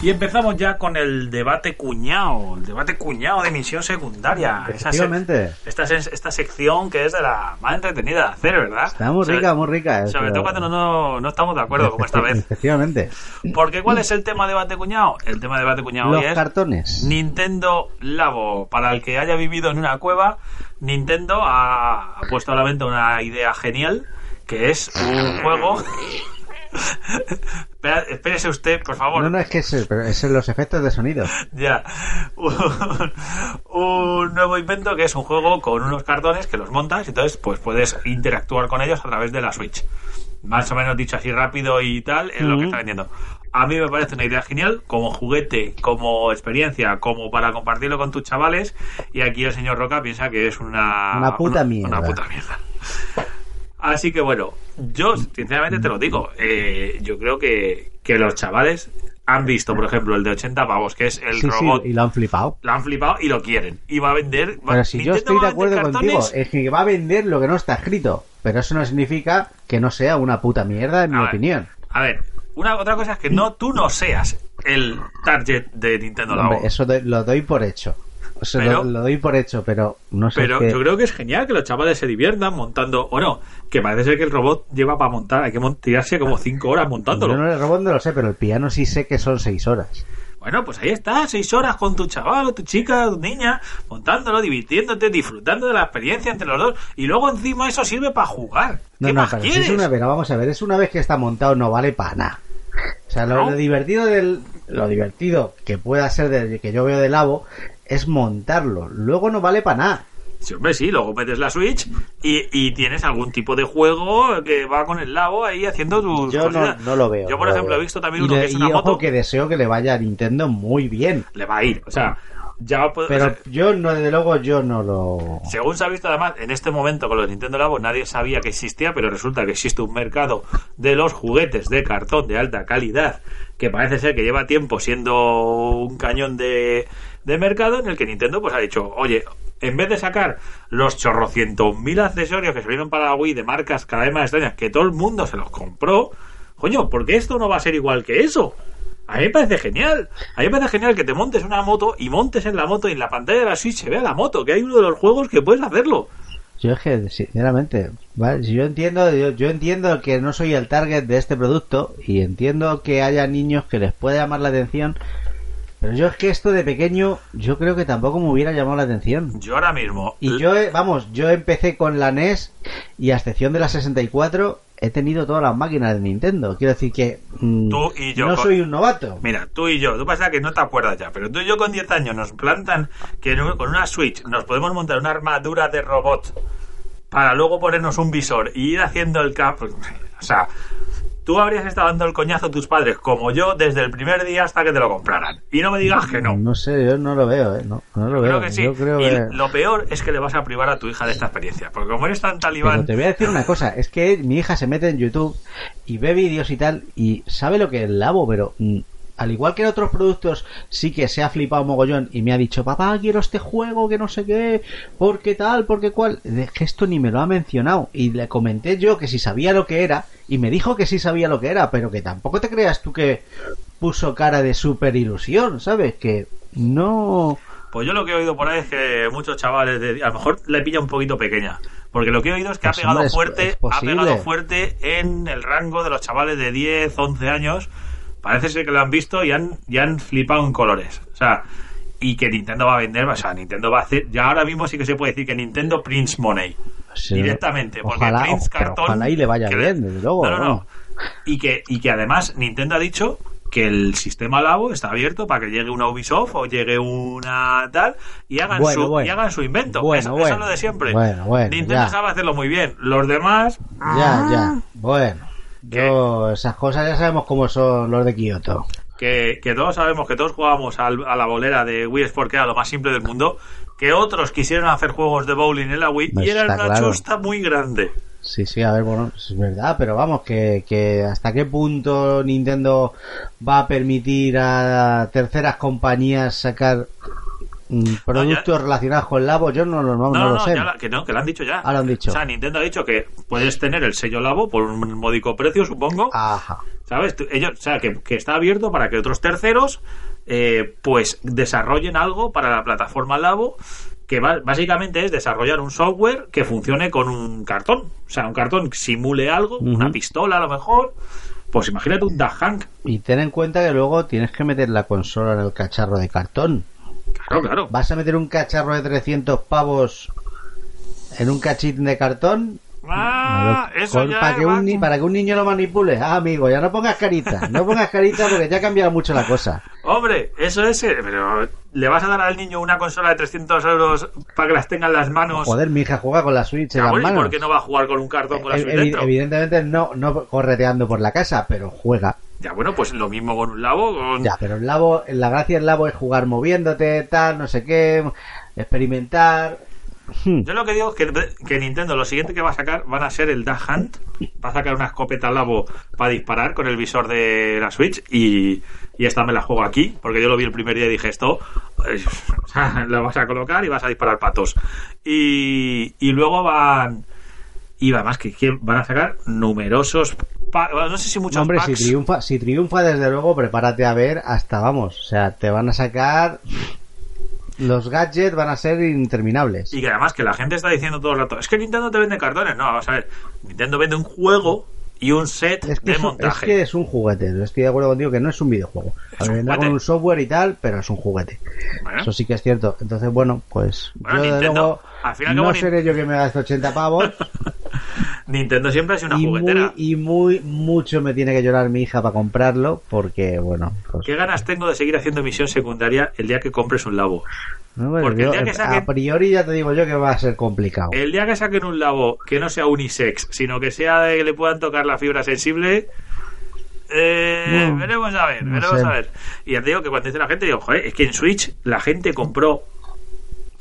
Speaker 1: Y empezamos ya con el debate cuñado, el debate cuñado de misión secundaria.
Speaker 2: Efectivamente.
Speaker 1: esta, se- esta sección que es de la más entretenida de hacer, ¿verdad?
Speaker 2: Está muy rica, muy rica.
Speaker 1: Sobre
Speaker 2: pero-
Speaker 1: todo cuando no, no, no estamos de acuerdo, como esta vez.
Speaker 2: Efectivamente.
Speaker 1: Porque ¿cuál es el tema de debate cuñado? El tema de debate cuñado
Speaker 2: Los
Speaker 1: hoy es
Speaker 2: cartones.
Speaker 1: Nintendo Labo. Para el que haya vivido en una cueva, Nintendo ha, ha puesto a la venta una idea genial, que es un juego... Espera- Espérese usted, por favor.
Speaker 2: No, no, es que es, pero es los efectos de sonido.
Speaker 1: Ya. Un, un nuevo invento que es un juego con unos cartones que los montas y entonces pues puedes interactuar con ellos a través de la Switch. Más o menos dicho así rápido y tal, es lo que está vendiendo. A mí me parece una idea genial, como juguete, como experiencia, como para compartirlo con tus chavales. Y aquí el señor Roca piensa que es una...
Speaker 2: Una puta
Speaker 1: una-
Speaker 2: mierda.
Speaker 1: Una puta mierda. Así que bueno, yo sinceramente te lo digo, eh, yo creo que, que los chavales han visto, por ejemplo, el de 80 pavos, que es el
Speaker 2: Sí, sí,
Speaker 1: robot,
Speaker 2: y lo han flipado.
Speaker 1: lo han flipado y lo quieren. Y va a vender... va-
Speaker 2: Pero si yo estoy de acuerdo contigo, es que va a vender lo que no está escrito. Pero eso no significa que no sea una puta mierda, en mi
Speaker 1: ver,
Speaker 2: opinión.
Speaker 1: A ver, una otra cosa es que no tú no seas el target de Nintendo.
Speaker 2: Hombre, eso lo doy por hecho. Eso
Speaker 1: Pero-
Speaker 2: lo, lo doy por hecho, pero no sé
Speaker 1: Pero
Speaker 2: qué-
Speaker 1: yo creo que es genial que los chavales se diviertan montando. O no, que parece ser que el robot lleva para montar, hay que tirarse como 5 horas montándolo.
Speaker 2: Yo no el robot no lo sé, pero el piano sí sé que son seis horas.
Speaker 1: Bueno, pues ahí está, seis horas con tu chaval o tu chica o tu niña, montándolo, divirtiéndote, disfrutando de la experiencia entre los dos. Y luego encima eso sirve para jugar.
Speaker 2: No,
Speaker 1: ¿Qué
Speaker 2: no,
Speaker 1: más
Speaker 2: pero si
Speaker 1: quieres?
Speaker 2: es una vez, vamos a ver, es una vez que está montado, no vale para nada. O sea, lo,
Speaker 1: No.
Speaker 2: lo divertido del, lo divertido que pueda ser de, que yo veo de Labo es montarlo. Luego no vale para nada.
Speaker 1: Sí, hombre, sí, luego metes la Switch y, y tienes algún tipo de juego que va con el labo ahí haciendo tus
Speaker 2: Yo no, no lo veo.
Speaker 1: Yo, por
Speaker 2: no
Speaker 1: ejemplo, he visto también uno que es una
Speaker 2: y ojo
Speaker 1: moto.
Speaker 2: que deseo que le vaya a Nintendo muy bien.
Speaker 1: Le va a ir. O sea, ya puede-
Speaker 2: Pero
Speaker 1: o sea,
Speaker 2: yo no, desde luego, yo no lo.
Speaker 1: Según se ha visto además, en este momento con los Nintendo Labo nadie sabía que existía, pero resulta que existe un mercado de los juguetes de cartón de alta calidad que parece ser que lleva tiempo siendo un cañón de, de mercado en el que Nintendo pues ha dicho, oye, en vez de sacar los chorrocientos mil accesorios que salieron para la Wii de marcas cada vez más extrañas, que todo el mundo se los compró, coño, ¿por qué esto no va a ser igual que eso? A mí me parece genial. A mí me parece genial que te montes una moto y montes en la moto y en la pantalla de la Switch se vea la moto, que hay uno de los juegos que puedes hacerlo.
Speaker 2: Yo es que, sinceramente. Si yo entiendo, yo, yo entiendo que no soy el target de este producto y entiendo que haya niños que les pueda llamar la atención, pero yo es que esto de pequeño, yo creo que tampoco me hubiera llamado la atención.
Speaker 1: Yo ahora mismo.
Speaker 2: Y yo, eh, vamos, yo empecé con la NES y a excepción de la 64 he tenido todas las máquinas de Nintendo. Quiero decir que mm,
Speaker 1: Tú y yo
Speaker 2: no
Speaker 1: con-
Speaker 2: soy un novato.
Speaker 1: Mira, tú y yo, tú pasa que no te acuerdas ya, pero tú y yo con 10 años nos plantan que con una Switch nos podemos montar una armadura de robot para luego ponernos un visor y ir haciendo el cap. O sea, tú habrías estado dando el coñazo a tus padres como yo desde el primer día hasta que te lo compraran. Y no me digas que no.
Speaker 2: No sé, yo no lo veo, ¿eh? No, no lo
Speaker 1: Creo
Speaker 2: veo.
Speaker 1: que sí.
Speaker 2: Yo creo
Speaker 1: y
Speaker 2: que...
Speaker 1: lo peor es que le vas a privar a tu hija de esta experiencia. Porque como eres tan
Speaker 2: Pero
Speaker 1: talibán,
Speaker 2: te voy a decir una cosa, es que mi hija se mete en YouTube y ve vídeos y tal y sabe lo que es Labo, pero mm, al igual que en otros productos sí que se ha flipado mogollón y me ha dicho, papá, quiero este juego, que no sé qué, porque tal, porque cual. Que esto ni me lo ha mencionado y le comenté yo que si sabía lo que era y me dijo que sí sabía lo que era, pero que tampoco te creas tú que puso cara de super ilusión, ¿sabes? Que no...
Speaker 1: Pues yo lo que he oído por ahí es que muchos chavales, de, a lo mejor le pilla un poquito pequeña. Porque lo que he oído es que
Speaker 2: Pues,
Speaker 1: ha pegado
Speaker 2: hombre, es-
Speaker 1: fuerte,
Speaker 2: es
Speaker 1: ha pegado fuerte en el rango de los chavales de 10, 11 años. Parece ser que lo han visto y han, y han flipado en colores. O sea, y que Nintendo va a vender, o sea, Nintendo va a hacer, ya ahora mismo sí que se puede decir que Nintendo prints money.
Speaker 2: Sí,
Speaker 1: directamente, porque
Speaker 2: ojalá,
Speaker 1: prints cartón.
Speaker 2: ojalá y le vaya
Speaker 1: que
Speaker 2: bien, desde luego,
Speaker 1: No, no, no. Y que, y que además Nintendo ha dicho que el sistema Labo está abierto para que llegue una Ubisoft o llegue una tal y hagan,
Speaker 2: Bueno,
Speaker 1: su,
Speaker 2: bueno.
Speaker 1: y hagan su invento.
Speaker 2: Bueno,
Speaker 1: eso, es lo de siempre.
Speaker 2: Bueno, bueno,
Speaker 1: Nintendo
Speaker 2: ya.
Speaker 1: sabe hacerlo muy bien. Los demás,
Speaker 2: Ya, ya. Bueno. Yo, esas cosas ya sabemos cómo son los de Kioto.
Speaker 1: que, que todos sabemos que todos jugamos al- a la bolera de Wii Sport, que era lo más simple del mundo, que otros quisieron hacer juegos de bowling en la Wii
Speaker 2: No,
Speaker 1: y era
Speaker 2: está
Speaker 1: una
Speaker 2: claro.
Speaker 1: chusta muy grande.
Speaker 2: Sí, sí, a ver, bueno, es verdad, pero vamos, que, que hasta qué punto Nintendo va a permitir a terceras compañías sacar productos relacionados con Labo, yo no, no, no, no lo sé.
Speaker 1: la- que no, que lo han dicho ya.
Speaker 2: Ah, lo han dicho.
Speaker 1: O sea, Nintendo ha dicho que puedes tener el sello Labo por un módico precio, supongo.
Speaker 2: Ajá.
Speaker 1: ¿Sabes? Ellos, o sea, que, que está abierto para que otros terceros eh, pues desarrollen algo para la plataforma Labo que básicamente es desarrollar un software que funcione con un cartón. O sea, un cartón que simule algo, una pistola a lo mejor. Pues imagínate un Duck Hank.
Speaker 2: Y ten en cuenta que luego tienes que meter la consola en el cacharro de cartón.
Speaker 1: Claro, claro.
Speaker 2: ¿Vas a meter un cacharro de 300 pavos en un cachín de cartón?
Speaker 1: Ah, eso ya
Speaker 2: para, que un,
Speaker 1: con-
Speaker 2: para que un niño lo manipule. Ah, amigo, ya no pongas carita. No pongas carita porque ya ha cambiado mucho la cosa.
Speaker 1: Hombre, eso es... eh, Pero ¿le vas a dar al niño una consola de 300 euros para que las tenga en las manos?
Speaker 2: Joder, mi hija juega con la Switch en las
Speaker 1: bueno, ¿y
Speaker 2: manos.
Speaker 1: por qué no va a jugar con un cartón con la
Speaker 2: Evi-
Speaker 1: Switch dentro?
Speaker 2: evidentemente no, no correteando por la casa, pero juega.
Speaker 1: Ya, bueno, pues lo mismo con un labo. Con...
Speaker 2: Ya, pero el labo, la gracia del labo es jugar moviéndote, tal, no sé qué, experimentar. Hmm.
Speaker 1: Yo lo que digo es que, que Nintendo lo siguiente que va a sacar van a ser el Duck Hunt. Va a sacar una escopeta Labo para disparar con el visor de la Switch y, y esta me la juego aquí porque yo lo vi el primer día y dije esto sea, la vas a colocar y vas a disparar patos. Y, y luego van y además que, van a sacar numerosos no sé si muchos
Speaker 2: Hombre, si triunfa, si triunfa, desde luego, prepárate a ver hasta, vamos, o sea, te van a sacar... Los gadgets van a ser interminables.
Speaker 1: Y que además que la gente está diciendo todo el rato, es que Nintendo te vende cartones. No, vamos a ver, Nintendo vende un juego y un set
Speaker 2: Es que
Speaker 1: de
Speaker 2: un- es
Speaker 1: montaje.
Speaker 2: que es un juguete, estoy de acuerdo contigo que no es un videojuego.
Speaker 1: Es un
Speaker 2: vendrá con un software y tal, pero es un juguete.
Speaker 1: Bueno.
Speaker 2: Eso sí que es cierto. Entonces, bueno, pues
Speaker 1: Bueno,
Speaker 2: yo
Speaker 1: Nintendo,
Speaker 2: luego
Speaker 1: al fin y al
Speaker 2: no seré yo que me gaste 80 pavos
Speaker 1: Nintendo siempre ha sido una
Speaker 2: y
Speaker 1: juguetera.
Speaker 2: muy, y muy mucho me tiene que llorar mi hija para comprarlo porque, bueno, pues,
Speaker 1: ¿Qué ganas tengo de seguir haciendo misión secundaria el día que compres un labo?
Speaker 2: no, bueno,
Speaker 1: porque el día que
Speaker 2: a
Speaker 1: saquen-
Speaker 2: priori ya te digo yo que va a ser complicado.
Speaker 1: El día que saquen un labo que no sea unisex, sino que sea de que le puedan tocar la fibra sensible, eh,
Speaker 2: No,
Speaker 1: veremos a ver, veremos
Speaker 2: sé.
Speaker 1: a ver. Y ya te digo que cuando dice la gente, digo, joder, es que en Switch la gente compró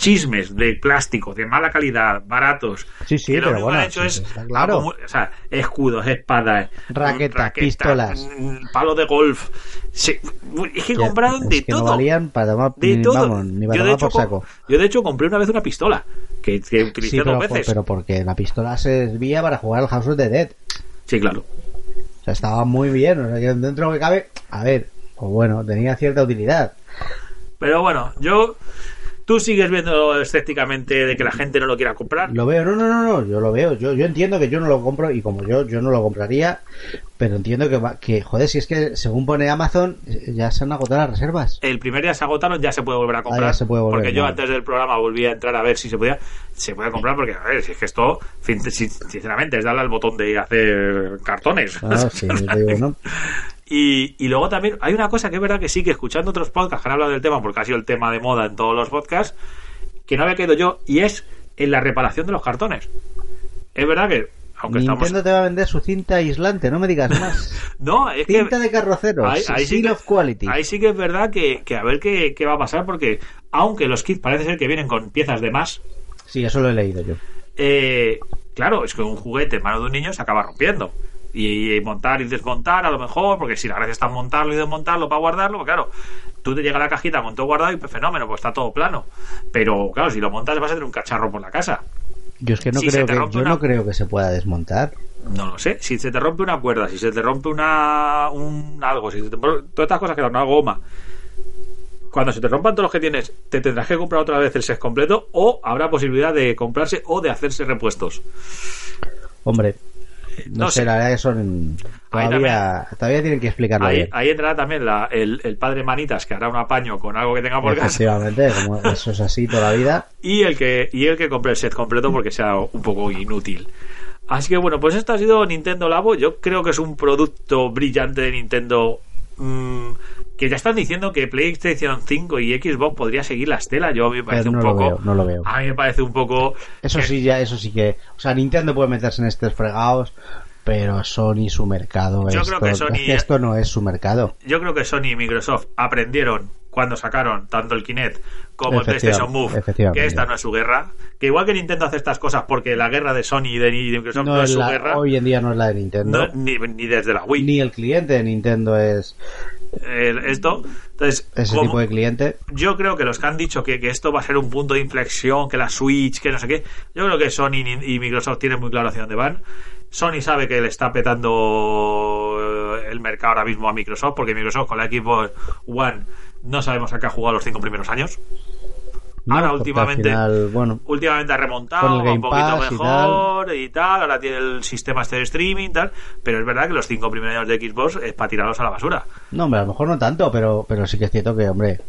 Speaker 1: chismes de plástico de mala calidad, baratos.
Speaker 2: Sí, sí,
Speaker 1: que lo
Speaker 2: pero
Speaker 1: único que
Speaker 2: bueno,
Speaker 1: han hecho
Speaker 2: sí,
Speaker 1: es
Speaker 2: claro.
Speaker 1: o sea, escudos, espadas,
Speaker 2: Raquetas, pistolas.
Speaker 1: mm, palo de golf. Sí, es que compraron
Speaker 2: es
Speaker 1: de
Speaker 2: que
Speaker 1: todo.
Speaker 2: no valían para tomar,
Speaker 1: de
Speaker 2: ni,
Speaker 1: todo.
Speaker 2: vamos, ni para
Speaker 1: yo, de hecho,
Speaker 2: por saco.
Speaker 1: yo de hecho compré una vez una pistola que, que utilicé
Speaker 2: Sí, pero,
Speaker 1: dos veces.
Speaker 2: pero porque la pistola se desvía para jugar al House of the Dead.
Speaker 1: Sí, claro.
Speaker 2: O sea, estaba muy bien. O sea, que dentro de lo que cabe, a ver, pues bueno, tenía cierta utilidad.
Speaker 1: Pero bueno, yo. Tú sigues viendo escépticamente de que la gente no lo quiera comprar.
Speaker 2: Lo veo, no, no, no, no, yo lo veo. Yo, yo entiendo que yo no lo compro y como yo, yo no lo compraría, pero entiendo que, va- que joder, si es que según pone Amazon, eh, ya se han agotado las reservas.
Speaker 1: El primer día se agotaron, ya se puede volver a comprar.
Speaker 2: Ah, ya se puede volver,
Speaker 1: porque yo antes del programa volví a entrar a ver si se podía. Se puede comprar porque, a ver, si es que esto, sinceramente, es darle al botón de hacer cartones.
Speaker 2: Ah, sí, yo te digo, ¿no?
Speaker 1: Y, y luego también hay una cosa que es verdad que sí, que escuchando otros podcasts que han hablado del tema, porque ha sido el tema de moda en todos los podcasts, que no había caído yo, y es en la reparación de los cartones. Es verdad que, aunque
Speaker 2: Nintendo
Speaker 1: estamos...
Speaker 2: te va a vender su cinta aislante, no me digas más.
Speaker 1: No, es que...
Speaker 2: cinta de carroceros,
Speaker 1: Ahí, ahí sí que,
Speaker 2: of quality.
Speaker 1: ahí sí que es verdad que, que a ver qué, qué va a pasar, porque aunque los kits parece ser que vienen con piezas de más,
Speaker 2: Sí, eso lo he leído yo.
Speaker 1: eh, claro, es que un juguete en mano de un niño se acaba rompiendo. Y, y montar y desmontar a lo mejor, porque si la gracia está en montarlo y desmontarlo para guardarlo, pues claro, tú te llega la cajita con todo guardado y pues fenómeno, pues está todo plano. Pero claro, si lo montas vas a tener un cacharro por la casa.
Speaker 2: Yo es que no
Speaker 1: Si
Speaker 2: creo que, yo
Speaker 1: una-
Speaker 2: no creo que se pueda desmontar.
Speaker 1: No lo sé. Si se te rompe una cuerda, si se te rompe una un algo, si se te, todas estas cosas que una goma. Cuando se te rompan todos los que tienes, te tendrás que comprar otra vez el set completo o habrá posibilidad de comprarse o de hacerse repuestos.
Speaker 2: Hombre, no,
Speaker 1: no
Speaker 2: sé,
Speaker 1: sé.
Speaker 2: la verdad que son todavía, todavía tienen que explicarlo
Speaker 1: Ahí,
Speaker 2: bien.
Speaker 1: ahí entrará también la- el, el padre Manitas que hará un apaño con algo que tenga por casa
Speaker 2: Efectivamente, como eso es así toda la vida.
Speaker 1: y el que y el que compre el set completo porque sea un poco inútil. Así que bueno, pues esto ha sido Nintendo Labo. Yo creo que es un producto brillante de Nintendo mm, que ya están diciendo que PlayStation 5 y Xbox podría seguir la estela. Yo a mí me parece
Speaker 2: Pero
Speaker 1: un
Speaker 2: lo
Speaker 1: poco.
Speaker 2: veo, no lo veo.
Speaker 1: A mí me parece un poco.
Speaker 2: Eso
Speaker 1: que-
Speaker 2: sí, ya, eso sí que. O sea, Nintendo puede meterse en estos fregados, pero Sony su mercado.
Speaker 1: Yo
Speaker 2: esto,
Speaker 1: creo que Sony-
Speaker 2: esto no es su mercado.
Speaker 1: Yo creo que Sony y Microsoft aprendieron cuando sacaron tanto el Kinect como el PlayStation Move que esta no es su guerra. Que igual que Nintendo hace estas cosas porque la guerra de Sony y de, Microsoft no,
Speaker 2: No
Speaker 1: es
Speaker 2: es
Speaker 1: su
Speaker 2: la-
Speaker 1: guerra,
Speaker 2: hoy en día no es la de Nintendo.
Speaker 1: no- ni, ni desde la Wii.
Speaker 2: Ni el cliente de Nintendo es
Speaker 1: eh, esto. Entonces,
Speaker 2: Ese
Speaker 1: como-
Speaker 2: tipo de cliente.
Speaker 1: yo creo que los que han dicho que, que esto va a ser un punto de inflexión, que la Switch, que no sé qué, yo creo que Sony y Microsoft tienen muy claro hacia dónde van. Sony sabe que le está petando eh, el mercado ahora mismo a Microsoft, porque Microsoft con la Xbox One no sabemos a qué ha jugado los cinco primeros años.
Speaker 2: ¿No?
Speaker 1: Ahora, últimamente-
Speaker 2: final, bueno,
Speaker 1: Últimamente ha remontado, un poquito
Speaker 2: Pass y
Speaker 1: mejor y tal. ahora tiene el sistema este de streaming tal, pero es verdad que los cinco primeros años de Xbox es para tirarlos a la basura.
Speaker 2: no, hombre, a lo mejor no tanto, pero, pero sí que es cierto que, hombre,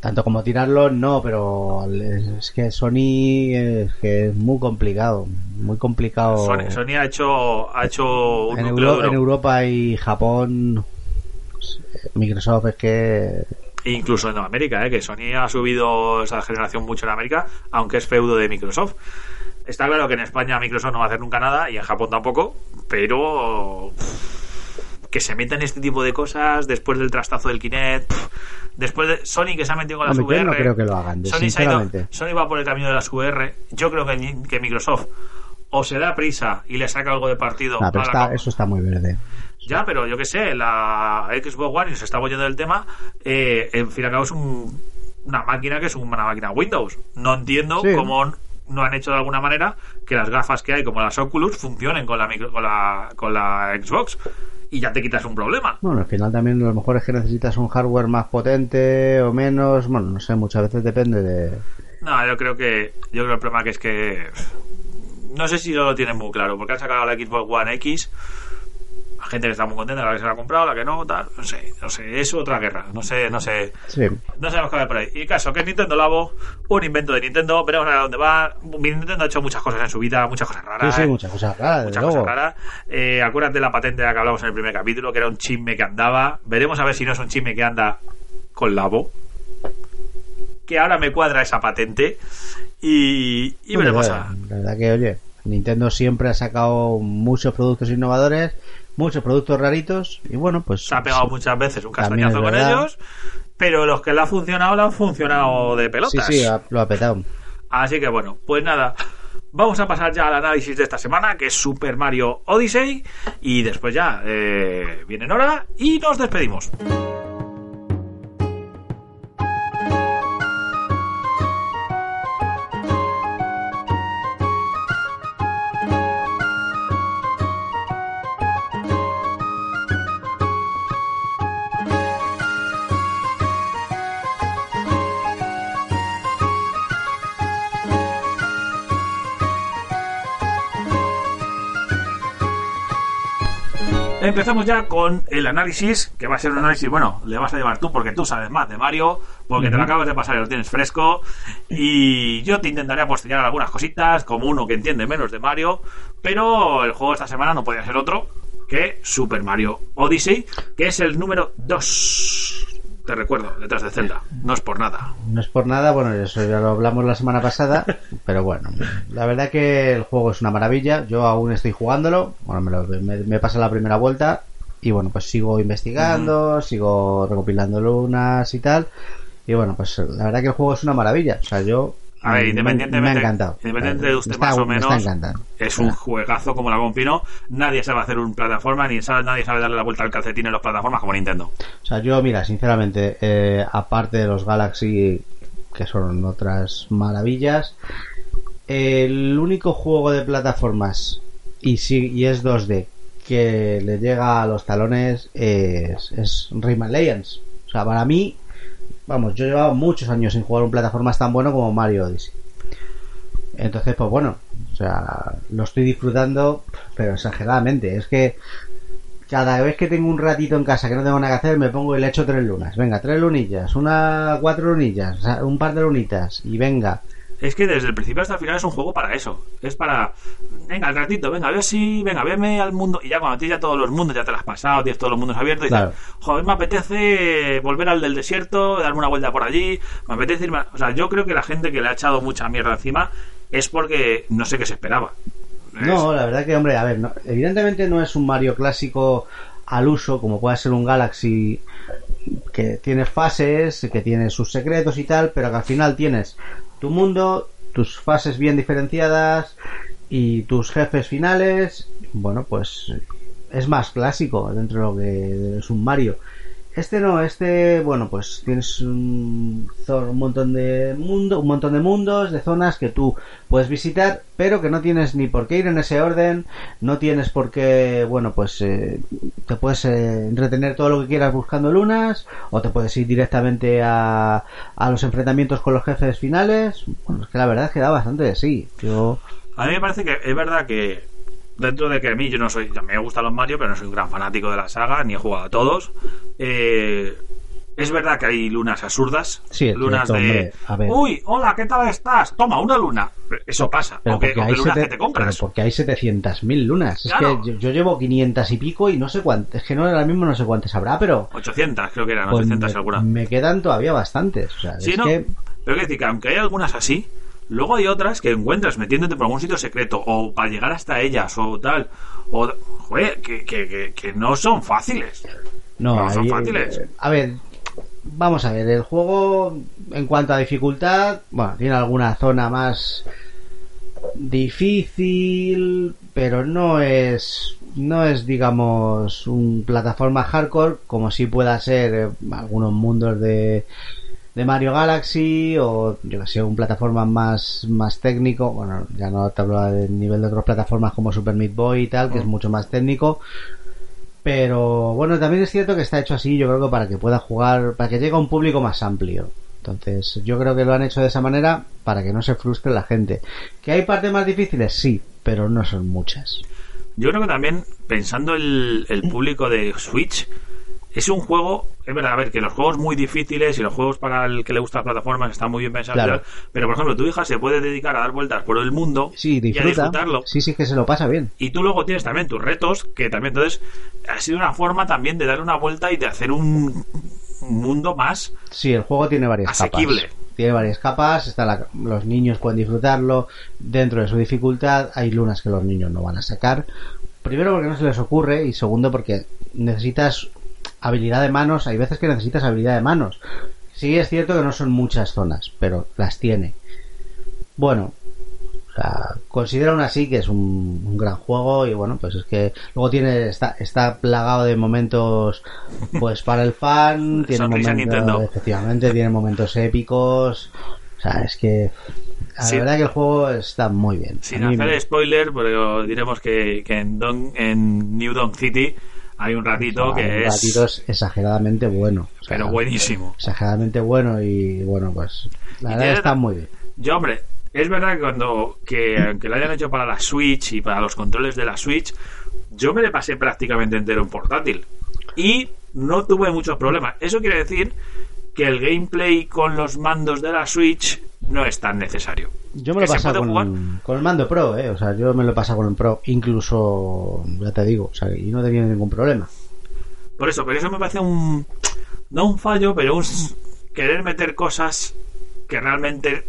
Speaker 2: tanto como tirarlo, no, pero es que Sony es que es muy complicado, muy complicado.
Speaker 1: Sony, Sony ha hecho ha hecho un
Speaker 2: en, Euro- en Europa y Japón, Microsoft es que
Speaker 1: Incluso en América, ¿eh? que Sony ha subido esa generación mucho en América, aunque es feudo de Microsoft. Está claro que en España Microsoft no va a hacer nunca nada y en Japón tampoco, pero que se metan este tipo de cosas después del trastazo del Kinect, después de Sony que se ha metido con las VR.
Speaker 2: no creo que lo hagan,
Speaker 1: Sony, se ha ido-. Sony va por el camino de las VR. Yo creo que, que Microsoft o se da prisa y le saca algo de partido
Speaker 2: pero
Speaker 1: a la
Speaker 2: está-
Speaker 1: co-
Speaker 2: eso está muy verde.
Speaker 1: Ya, pero yo que sé, la Xbox One, y se está oyendo del tema, eh, en fin y al cabo es un- una máquina que es una máquina Windows. No entiendo
Speaker 2: Sí.
Speaker 1: cómo no han hecho de alguna manera que las gafas que hay, como las Oculus, funcionen con la, micro- con la, con la Xbox. Y ya te quitas un problema.
Speaker 2: Bueno, al final también a lo mejor es que necesitas un hardware más potente o menos. Bueno, no sé, muchas veces depende de.
Speaker 1: No, yo creo que yo creo el problema que es que no sé si lo tienen muy claro, porque han sacado la Xbox One X. Gente que está muy contenta, la que se la ha comprado, la que no, tal, no sé, no sé, es otra guerra, no sé, no sé,
Speaker 2: Sí.
Speaker 1: no sabemos qué va por ahí. Y caso, que es Nintendo Labo, un invento de Nintendo, veremos a dónde va. Nintendo ha hecho muchas cosas en su vida, muchas cosas
Speaker 2: Sí,
Speaker 1: raras.
Speaker 2: sí,
Speaker 1: ¿eh?
Speaker 2: muchas cosas raras,
Speaker 1: Muchas cosas raras. Eh, acuérdate de la patente de la que hablamos en el primer capítulo, que era un chisme que andaba. Veremos a ver si no es un chisme que anda con Labo. Que ahora me cuadra esa patente. Y, y veremos a.
Speaker 2: la verdad que, oye, Nintendo siempre ha sacado muchos productos innovadores, muchos productos raritos, y bueno, pues.
Speaker 1: Se ha pegado muchas veces un castañazo con ellos. Pero los que le ha funcionado, le han funcionado de
Speaker 2: Sí,
Speaker 1: pelotas.
Speaker 2: sí, ha- lo ha petado.
Speaker 1: Así que bueno, pues nada. Vamos a pasar ya al análisis de esta semana, que es Super Mario Odyssey. Y después ya eh, viene Nora y nos despedimos. Empezamos ya con el análisis, que va a ser un análisis, bueno, le vas a llevar tú porque tú sabes más de Mario, porque te lo acabas de pasar y lo tienes fresco, y yo te intentaré apostillar algunas cositas, como uno que entiende menos de Mario, pero el juego esta semana no podía ser otro que Super Mario Odyssey, que es el número 2. Te recuerdo, detrás de Zelda, no es por nada.
Speaker 2: No es por nada, bueno, eso ya lo hablamos la semana pasada, pero bueno, la verdad que el juego es una maravilla, yo aún estoy jugándolo, bueno, me, lo- me, me pasa la primera vuelta y bueno, pues sigo investigando, sigo recopilando lunas y tal, y bueno, pues la verdad que el juego es una maravilla, o sea, yo
Speaker 1: A ver,
Speaker 2: me-
Speaker 1: independientemente,
Speaker 2: me ha encantado.
Speaker 1: independientemente de usted
Speaker 2: está-
Speaker 1: más o menos, es un juegazo como la Compino. Nadie sabe hacer un plataforma, ni sabe, nadie sabe darle la vuelta al calcetín en las plataformas como Nintendo.
Speaker 2: O sea, yo, mira, sinceramente, eh, aparte de los Galaxy, que son otras maravillas, el único juego de plataformas, y, sí, y es 2D, que le llega a los talones es, es Rayman Legends. O sea, para mí, vamos, yo he llevado muchos años sin jugar un plataformas tan bueno como Mario Odyssey. Entonces, pues bueno, o sea, lo estoy disfrutando, pero exageradamente. Es que cada vez que tengo un ratito en casa que no tengo nada que hacer, me pongo y le echo tres lunas. Venga, tres lunillas, una, cuatro lunillas, un par de lunitas, y venga.
Speaker 1: Es que desde el principio hasta el final es un juego para eso. Es para, venga, al ratito, venga, ve así, venga, veme al mundo. Y ya cuando tienes ya todos los mundos, ya te lo has pasado, tienes todos los mundos abiertos y
Speaker 2: Claro.
Speaker 1: dices, joder, me apetece volver al del desierto, darme una vuelta por allí, me apetece irme. a-". O sea, yo creo que la gente que le ha echado mucha mierda encima es porque no sé qué se esperaba. Es-
Speaker 2: No, la verdad que, hombre, a ver, no- evidentemente no es un Mario clásico al uso, como puede ser un Galaxy que tiene fases, que tiene sus secretos y tal, pero que al final tienes tu mundo, tus fases bien diferenciadas y tus jefes finales. Bueno, pues es más clásico dentro de lo que es un Mario. Este no, este, bueno, pues tienes un, un montón de mundo, un montón de mundos, de zonas que tú puedes visitar, pero que no tienes ni por qué ir en ese orden, no tienes por qué, bueno, pues eh, te puedes eh, entretener todo lo que quieras buscando lunas, o te puedes ir directamente a, a los enfrentamientos con los jefes finales. Bueno, es que la verdad es que da bastante de sí. Yo,
Speaker 1: A mí me parece que es verdad que dentro de que a mí yo no soy, a mí me gustan los Mario, pero no soy un gran fanático de la saga, ni he jugado a todos. Eh, es verdad que hay lunas absurdas,
Speaker 2: Sí, es
Speaker 1: lunas
Speaker 2: cierto,
Speaker 1: de,
Speaker 2: a ver.
Speaker 1: uy, hola, ¿qué tal estás? Toma una luna. Eso pasa.
Speaker 2: Pero
Speaker 1: que,
Speaker 2: porque,
Speaker 1: que
Speaker 2: hay
Speaker 1: lunas
Speaker 2: sete-
Speaker 1: que te compras.
Speaker 2: pero porque hay 700.000 lunas.
Speaker 1: Claro.
Speaker 2: Es que yo, yo llevo 500 y pico y no sé cuántas. Es que no, ahora mismo no sé cuántas habrá, pero
Speaker 1: 800, creo que eran
Speaker 2: pues
Speaker 1: 800
Speaker 2: me,
Speaker 1: segura.
Speaker 2: me quedan todavía bastantes. O sea,
Speaker 1: Sí,
Speaker 2: es
Speaker 1: no.
Speaker 2: que
Speaker 1: Pero quiero decir que aunque hay algunas así, luego hay otras que encuentras metiéndote por algún sitio secreto o para llegar hasta ellas o tal. O, joder, que, que, que, que no son fáciles.
Speaker 2: no,
Speaker 1: no son fáciles.
Speaker 2: A ver, vamos a ver. El juego, en cuanto a dificultad, bueno, tiene alguna zona más difícil, pero no es no es digamos un plataforma hardcore como si pueda ser eh, algunos mundos de de Mario Galaxy o yo que sé un plataforma más más técnico bueno ya no te hablo del nivel de otras plataformas como Super Meat Boy y tal que es mucho más técnico pero bueno también es cierto que está hecho así yo creo que para que pueda jugar para que llegue a un público más amplio. Entonces yo creo que lo han hecho de esa manera para que no se frustre la gente. Que hay partes más difíciles sí pero no son muchas.
Speaker 1: Yo creo que también, pensando el, el público de Switch, es un juego, es verdad, a ver, que los juegos muy difíciles y los juegos para el que le gusta las plataformas están muy bien pensados,
Speaker 2: Claro.
Speaker 1: pero por ejemplo, tu hija se puede dedicar a dar vueltas por el mundo
Speaker 2: sí
Speaker 1: y a
Speaker 2: disfruta
Speaker 1: disfrutarlo.
Speaker 2: sí sí que se lo pasa bien
Speaker 1: Y tú luego tienes también tus retos, que también entonces ha sido una forma también de darle una vuelta y de hacer un un mundo más
Speaker 2: Sí, el juego tiene varias
Speaker 1: Asequible.
Speaker 2: capas. Tiene varias capas, está la- los niños pueden disfrutarlo dentro de su dificultad. Hay lunas que los niños no van a sacar. Primero porque no se les ocurre y segundo porque necesitas habilidad de manos. Hay veces que necesitas habilidad de manos. Sí es cierto que no son muchas zonas, pero las tiene. Bueno, o sea, considero aún así que es un, un gran juego y bueno, pues es que luego tiene está, está plagado de momentos pues para el fan, tiene momentos, efectivamente, tiene momentos épicos. O sea, es que la
Speaker 1: Sí.
Speaker 2: verdad que el juego está muy bien.
Speaker 1: Sin hacer
Speaker 2: me-
Speaker 1: spoiler, pero diremos que, que en, Don- en New Dawn City hay un ratito que
Speaker 2: un
Speaker 1: es,
Speaker 2: ratito es exageradamente bueno. O sea,
Speaker 1: pero buenísimo.
Speaker 2: Exageradamente bueno y bueno, pues la verdad está muy bien.
Speaker 1: Yo, hombre, es verdad que cuando que aunque lo hayan hecho para la Switch y para los controles de la Switch, yo me le pasé prácticamente entero en portátil y no tuve muchos problemas. Eso quiere decir que el gameplay con los mandos de la Switch no es tan necesario.
Speaker 2: Yo me lo he pasado con, el mando Pro, ¿eh? O sea, yo me lo he pasado con el Pro, incluso, ya te digo, o sea, y no tenido ningún problema.
Speaker 1: Por eso, pero eso me parece un no un fallo, pero un querer meter cosas que realmente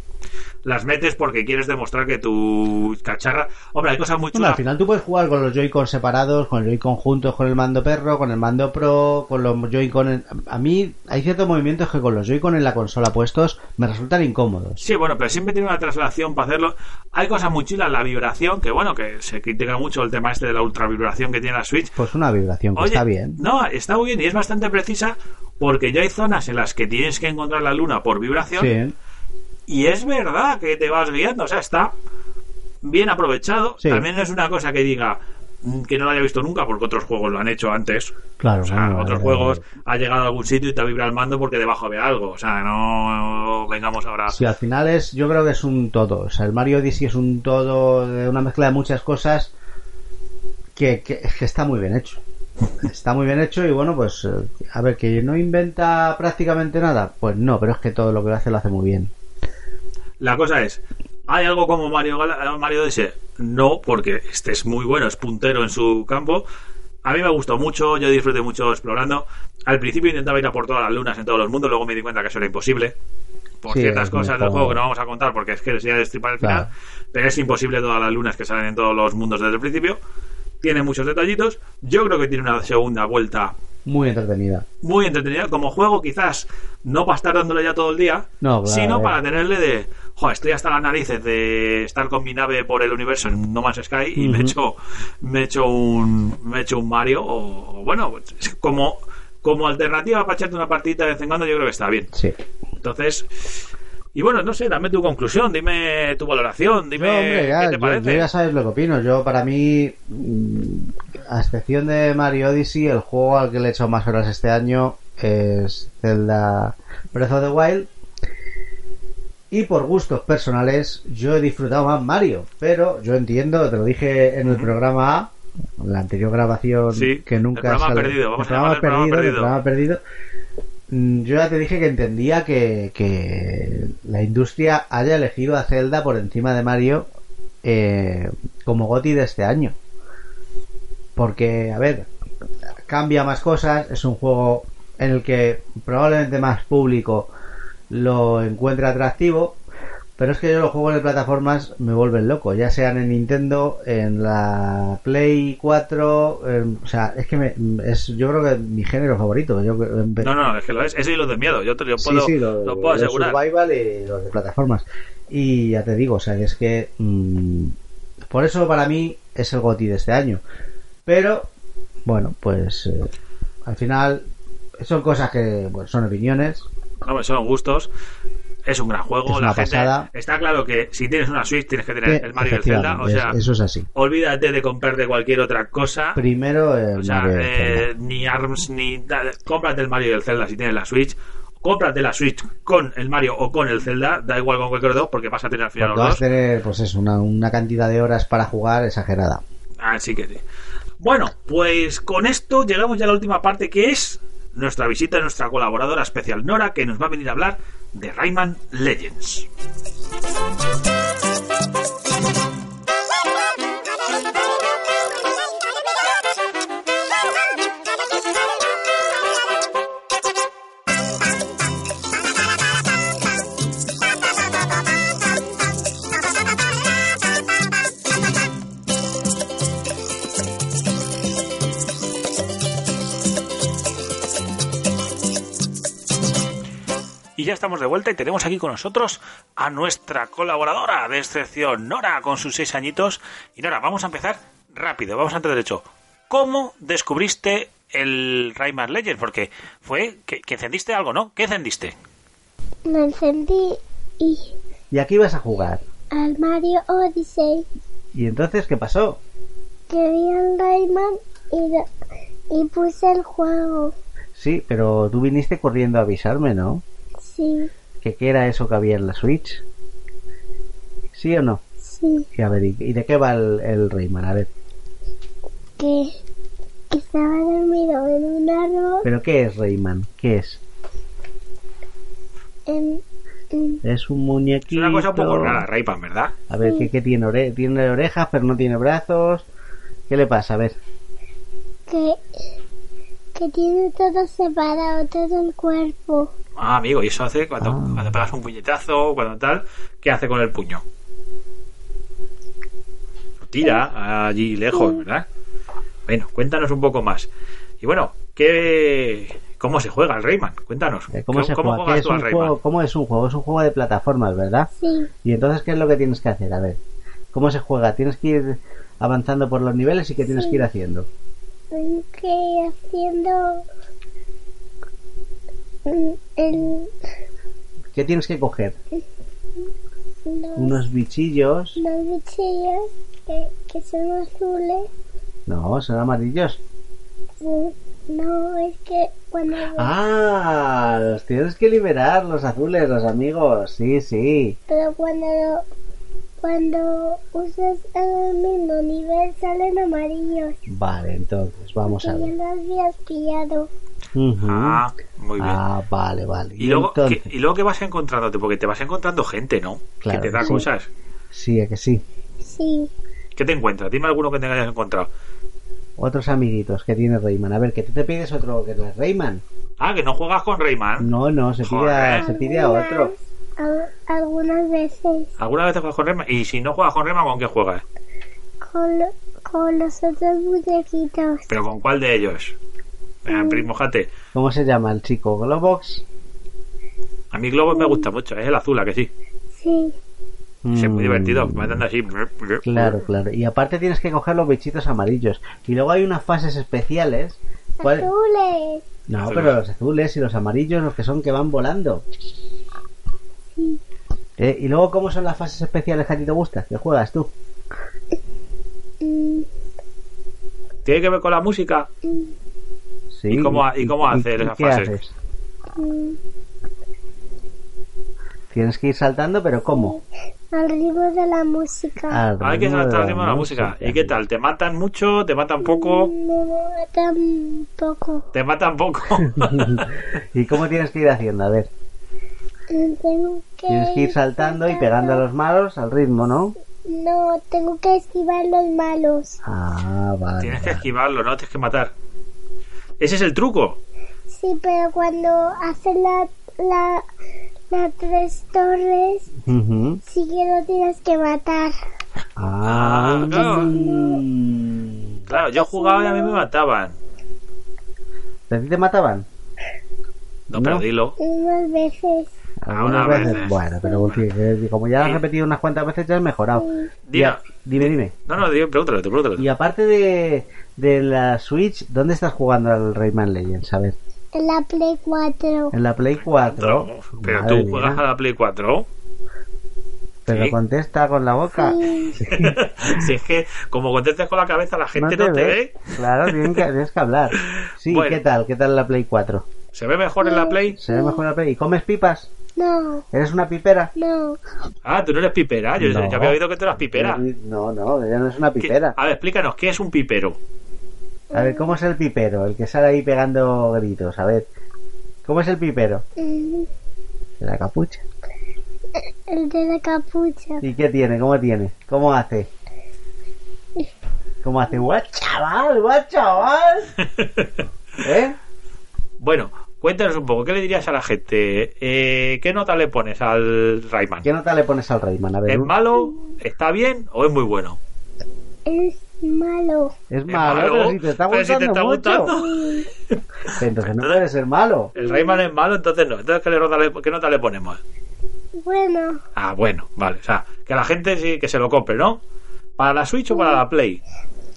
Speaker 1: las metes porque quieres demostrar que tu cacharra, hombre, hay cosas muy
Speaker 2: Bueno, al
Speaker 1: chulas.
Speaker 2: final tú puedes jugar con los Joy-Con separados, con el Joy-Con juntos, con el mando perro, con el mando Pro, con los Joy-Con... en- A mí hay ciertos movimientos que con los Joy-Con en la consola puestos me resultan incómodos.
Speaker 1: Sí, bueno, pero siempre tiene una traslación para hacerlo. Hay cosas muy chulas, la vibración, que bueno, que se critica mucho el tema este de la ultra vibración que tiene la Switch.
Speaker 2: Pues una vibración que
Speaker 1: Oye,
Speaker 2: está bien.
Speaker 1: No, está muy bien y es bastante precisa porque ya hay zonas en las que tienes que encontrar la luna por vibración
Speaker 2: Sí,
Speaker 1: y es verdad que te vas guiando, o sea, está bien aprovechado.
Speaker 2: Sí.
Speaker 1: También no es una cosa que diga mm, que no lo haya visto nunca porque otros juegos lo han hecho antes.
Speaker 2: claro.
Speaker 1: O sea, otros
Speaker 2: eh,
Speaker 1: juegos ha llegado a algún sitio y te vibra el mando porque debajo había algo. O sea, no vengamos ahora.
Speaker 2: Sí, al final es, yo creo que es un todo. O sea, el Mario Odyssey es un todo de una mezcla de muchas cosas que, que, que está muy bien hecho. Está muy bien hecho y bueno, pues eh, a ver, que no inventa prácticamente nada, pues no, pero es que todo lo que hace lo hace muy bien.
Speaker 1: La cosa es, ¿hay algo como Mario, Mario? No, porque este es muy bueno, es puntero en su campo. A mí me gustó mucho, yo disfruté mucho explorando. Al principio intentaba ir a por todas las lunas en todos los mundos, luego me di cuenta que eso era imposible. Por
Speaker 2: Sí,
Speaker 1: ciertas cosas del juego que no vamos a contar porque es que sería destripar el final.
Speaker 2: Claro.
Speaker 1: Pero es imposible todas las lunas que salen en todos los mundos desde el principio. Tiene muchos detallitos. Yo creo que tiene una segunda vuelta
Speaker 2: Muy entretenida.
Speaker 1: muy entretenida como juego quizás no para estar dándole ya todo el día
Speaker 2: No, claro,
Speaker 1: sino
Speaker 2: eh.
Speaker 1: para tenerle de joder estoy hasta las narices de estar con mi nave por el universo en No Man's Sky y me
Speaker 2: Ujú.
Speaker 1: echo me echo un me echo un Mario o, bueno como como alternativa para echarte una partidita de vez en cuando, yo creo que está bien.
Speaker 2: Sí.
Speaker 1: Entonces, y bueno, no sé, dame tu conclusión, dime tu valoración, dime
Speaker 2: No, hombre, ya,
Speaker 1: qué te
Speaker 2: yo-
Speaker 1: parece.
Speaker 2: yo ya sabes lo que opino. Yo, para mí, mm, a excepción de Mario Odyssey, el juego al que le he hecho más horas este año es Zelda Breath of the Wild. Y por gustos personales, yo he disfrutado más Mario. Pero yo entiendo, te lo dije en el programa A, en la anterior grabación
Speaker 1: Sí,
Speaker 2: que nunca
Speaker 1: el programa
Speaker 2: sale-
Speaker 1: perdido, vamos
Speaker 2: el
Speaker 1: a
Speaker 2: programa
Speaker 1: el programa
Speaker 2: perdido, el programa perdido. Mm, Yo ya te dije que entendía que, que la industria haya elegido a Zelda por encima de Mario eh, como GOTY de este año. Porque, a ver, cambia más cosas, es un juego en el que probablemente más público lo encuentra atractivo, pero es que yo los juegos de plataformas me vuelven loco, ya sean en Nintendo, en la Play 4, en- o sea, es que me, es yo creo que mi género favorito. Yo,
Speaker 1: No, no, es que lo es, ese y los de miedo, yo te lo
Speaker 2: Sí,
Speaker 1: puedo,
Speaker 2: sí, lo,
Speaker 1: lo puedo
Speaker 2: los
Speaker 1: asegurar.
Speaker 2: survival y los de plataformas. Y ya te digo, o sea, que es que mm, por eso para mí es el GOTY de este año. Pero bueno, pues eh, al final son cosas que bueno, son opiniones.
Speaker 1: Hombre, son gustos. Es un gran juego.
Speaker 2: Es una
Speaker 1: la gente,
Speaker 2: pasada.
Speaker 1: Está claro que si tienes una Switch tienes que tener
Speaker 2: que,
Speaker 1: el Mario y el Zelda. O sea,
Speaker 2: es- eso es así.
Speaker 1: olvídate de comprarte cualquier otra cosa.
Speaker 2: Primero el
Speaker 1: O sea,
Speaker 2: Mario
Speaker 1: eh, ni ARMS, ni. Cómprate el Mario y el Zelda si tienes la Switch. Cómprate la Switch con el Mario o con el Zelda. Da igual con cualquier dos porque vas a tener al final los
Speaker 2: vas
Speaker 1: dos.
Speaker 2: a tener pues es una, una cantidad de horas para jugar exagerada.
Speaker 1: Así que sí. Bueno, pues con esto llegamos ya a la última parte que es nuestra visita a nuestra colaboradora especial Nora que nos va a venir a hablar de Rayman Legends. Y ya estamos de vuelta y tenemos aquí con nosotros a nuestra colaboradora de excepción, Nora, con sus seis añitos. Y Nora, vamos a empezar rápido, vamos antes derecho. ¿Cómo descubriste el Rayman Legends? Porque fue que, que encendiste algo, ¿no? ¿Qué encendiste?
Speaker 3: Lo encendí y
Speaker 2: ¿Y aquí vas a jugar?
Speaker 3: al Mario Odyssey
Speaker 2: ¿Y entonces qué pasó?
Speaker 3: que vi al Rayman y, lo- y puse el juego.
Speaker 2: Sí, pero tú viniste corriendo a avisarme, ¿no?
Speaker 3: Sí,
Speaker 2: ¿Que qué era eso que había en la Switch? ¿Sí o no?
Speaker 3: sí,
Speaker 2: Y a ver, ¿y, de qué va el, el Rayman? A ver,
Speaker 3: que, que estaba dormido en un árbol
Speaker 2: ¿pero qué es Rayman? ¿Qué es? Es un
Speaker 1: Es
Speaker 2: muñequito...
Speaker 1: una cosa un poco rara, Rayman, ¿verdad?
Speaker 2: A ver, ¿qué, qué tiene? Ore- tiene orejas, pero no tiene brazos. ¿Qué le pasa? A ver.
Speaker 3: que, que tiene todo separado, todo el cuerpo.
Speaker 1: Ah, amigo, y eso hace cuando,
Speaker 2: Ah.
Speaker 1: cuando pegas un puñetazo, cuando tal, ¿qué hace con el puño? Lo tira allí lejos, ¿verdad? Bueno, cuéntanos un poco más. Y bueno, ¿qué, ¿cómo se juega el Rayman? Cuéntanos.
Speaker 2: Eh, ¿Cómo se juega? ¿Qué
Speaker 1: juegas
Speaker 2: es
Speaker 1: tú al
Speaker 2: un
Speaker 1: Rayman?
Speaker 2: juego? ¿Cómo es un juego? Es un juego de plataformas, ¿verdad?
Speaker 3: Sí,
Speaker 2: Y entonces, ¿qué es lo que tienes que hacer? A ver, ¿cómo se juega? Tienes que ir avanzando por los niveles y ¿qué tienes que ir haciendo?
Speaker 3: Ir haciendo mm, el,
Speaker 2: ¿Qué tienes que coger?
Speaker 3: los,
Speaker 2: Unos bichillos.
Speaker 3: los bichillos que, que son azules.
Speaker 2: No, son amarillos.
Speaker 3: Sí, No, es que cuando
Speaker 2: Ah, los tienes que liberar, los azules, los amigos. Sí, sí.
Speaker 3: pero cuando cuando usas el mismo nivel salen amarillos
Speaker 2: Vale, entonces, vamos
Speaker 3: que
Speaker 2: a
Speaker 3: ya
Speaker 2: ver.
Speaker 3: lo habías pillado.
Speaker 2: Ujú.
Speaker 1: Ah, muy bien.
Speaker 2: Ah, vale, vale.
Speaker 1: y, luego, ¿qué- y luego que vas encontrándote, porque te vas encontrando gente, ¿no?
Speaker 2: Claro,
Speaker 1: que te da
Speaker 2: sí.
Speaker 1: cosas.
Speaker 2: sí, es que sí.
Speaker 3: Sí,
Speaker 1: ¿Qué te encuentras? Dime alguno que te hayas encontrado.
Speaker 2: Otros amiguitos que tiene Rayman. A ver, que tú te pides otro que no es Rayman.
Speaker 1: Ah, que no juegas con Rayman.
Speaker 2: No, no, se pide a, se pide a otro.
Speaker 3: Al- algunas veces
Speaker 1: ¿Alguna vez te juegas con Rayman? Y si no juegas con Rayman, ¿con qué juegas?
Speaker 3: con, lo- con los otros muñequitos.
Speaker 1: ¿Pero con cuál de ellos? Venga, primo, jate.
Speaker 2: ¿Cómo se llama el chico? ¿Globox?
Speaker 1: A mí Globo me gusta mucho, es el azul, ¿a que sí?
Speaker 3: Sí,
Speaker 1: Sí, Es muy
Speaker 2: Mm,
Speaker 1: divertido, me andan así.
Speaker 2: Claro, claro. Y aparte tienes que coger los bichitos amarillos. Y luego hay unas fases especiales. ¿Cuál-
Speaker 3: azules.
Speaker 2: No,
Speaker 1: Azules.
Speaker 2: pero los azules y los amarillos, los que son que van volando. Eh, y luego, ¿cómo son las fases especiales que a ti te gustan? ¿Qué juegas tú?
Speaker 3: Mm,
Speaker 1: ¿Tiene que ver con la música?
Speaker 2: Sí.
Speaker 1: ¿Y cómo- y cómo hacer esas
Speaker 2: qué
Speaker 1: fases?
Speaker 2: haces?
Speaker 3: mm,
Speaker 2: Tienes que ir saltando, pero ¿cómo?
Speaker 3: al ritmo de la música.
Speaker 2: Al
Speaker 1: Hay que saltar el ritmo de la música. ¿Y qué tal? ¿Te matan mucho? ¿Te matan poco?
Speaker 3: Me mata un poco.
Speaker 1: ¿Te matan poco?
Speaker 2: ¿Y cómo tienes que ir haciendo? A ver,
Speaker 3: Mm, Tengo que,
Speaker 2: tienes que ir saltando y pegando a los malos al ritmo, ¿no?
Speaker 3: No, tengo que esquivar los malos.
Speaker 2: Ah, vale.
Speaker 1: Tienes que
Speaker 2: vale.
Speaker 1: esquivarlo, no tienes que matar. Ese es el truco.
Speaker 3: Sí, pero cuando haces la, la, las tres torres, sí que lo tienes que matar.
Speaker 2: Ah,
Speaker 1: Ah, claro. Claro, yo jugaba y a mí me mataban.
Speaker 2: ¿A ti te mataban?
Speaker 1: No, pero
Speaker 2: No.
Speaker 1: dilo.
Speaker 3: Unas veces.
Speaker 2: Algunas
Speaker 1: Algunas
Speaker 2: veces.
Speaker 1: veces.
Speaker 2: Bueno, pero sí, que como ya lo has
Speaker 1: Sí.
Speaker 2: repetido unas cuantas veces, ya has mejorado.
Speaker 1: Dime.
Speaker 2: Ya, dime, dime.
Speaker 1: No, no, dime, pregúntale, tú pregúntale.
Speaker 2: Y aparte de, de la Switch, ¿dónde estás jugando al Rayman Legends? A ver,
Speaker 3: En la Play 4.
Speaker 2: en la Play 4.
Speaker 1: No, pero
Speaker 2: Madre
Speaker 1: tú juegas
Speaker 2: mía.
Speaker 1: a la Play 4.
Speaker 2: Pero
Speaker 1: Sí.
Speaker 2: contesta con la boca.
Speaker 3: Sí.
Speaker 1: si es que, como contestes con la cabeza, la gente no te, ve.
Speaker 2: Claro, tienes que, tienes que hablar. Sí,
Speaker 1: Bueno.
Speaker 2: ¿qué tal? ¿Qué tal la Play 4?
Speaker 1: ¿Se ve mejor en la Play?
Speaker 2: ¿Se ve mejor la Play? ¿Y comes pipas?
Speaker 3: No,
Speaker 2: ¿Eres una pipera?
Speaker 3: no.
Speaker 1: Ah, tú no eres pipera. Yo,
Speaker 2: No.
Speaker 1: yo había oído que tú eras pipera.
Speaker 2: No, no, ella no es una
Speaker 1: ¿Qué-
Speaker 2: pipera.
Speaker 1: A ver, explícanos, ¿qué es un pipero?
Speaker 2: A ver, ¿cómo es el pipero? El que sale ahí pegando gritos. A ver, ¿cómo es el pipero? De la capucha.
Speaker 3: El de la capucha.
Speaker 2: ¿Y qué tiene? ¿Cómo tiene? ¿Cómo hace? ¿Cómo hace? ¡Guau, chaval! ¡Guau, chaval! ¿Eh?
Speaker 1: bueno, cuéntanos un poco, ¿qué le dirías a la gente? Eh, ¿Qué nota le pones al Rayman?
Speaker 2: ¿Qué nota le pones al Rayman? A ver,
Speaker 1: ¿Es malo? ¿Está bien o es muy bueno?
Speaker 3: Es malo.
Speaker 2: es
Speaker 1: Es
Speaker 2: malo, pero si te está
Speaker 1: si
Speaker 2: gustando
Speaker 1: te está
Speaker 2: mucho.
Speaker 1: gustando.
Speaker 2: Entonces no puede ser malo.
Speaker 1: El Rayman es malo, entonces no. Entonces, ¿qué, nota le- qué nota le ponemos?
Speaker 3: Bueno,
Speaker 1: Ah, bueno, vale. O sea, que la gente sí que se lo compre, ¿no? ¿Para la Switch o para la Play?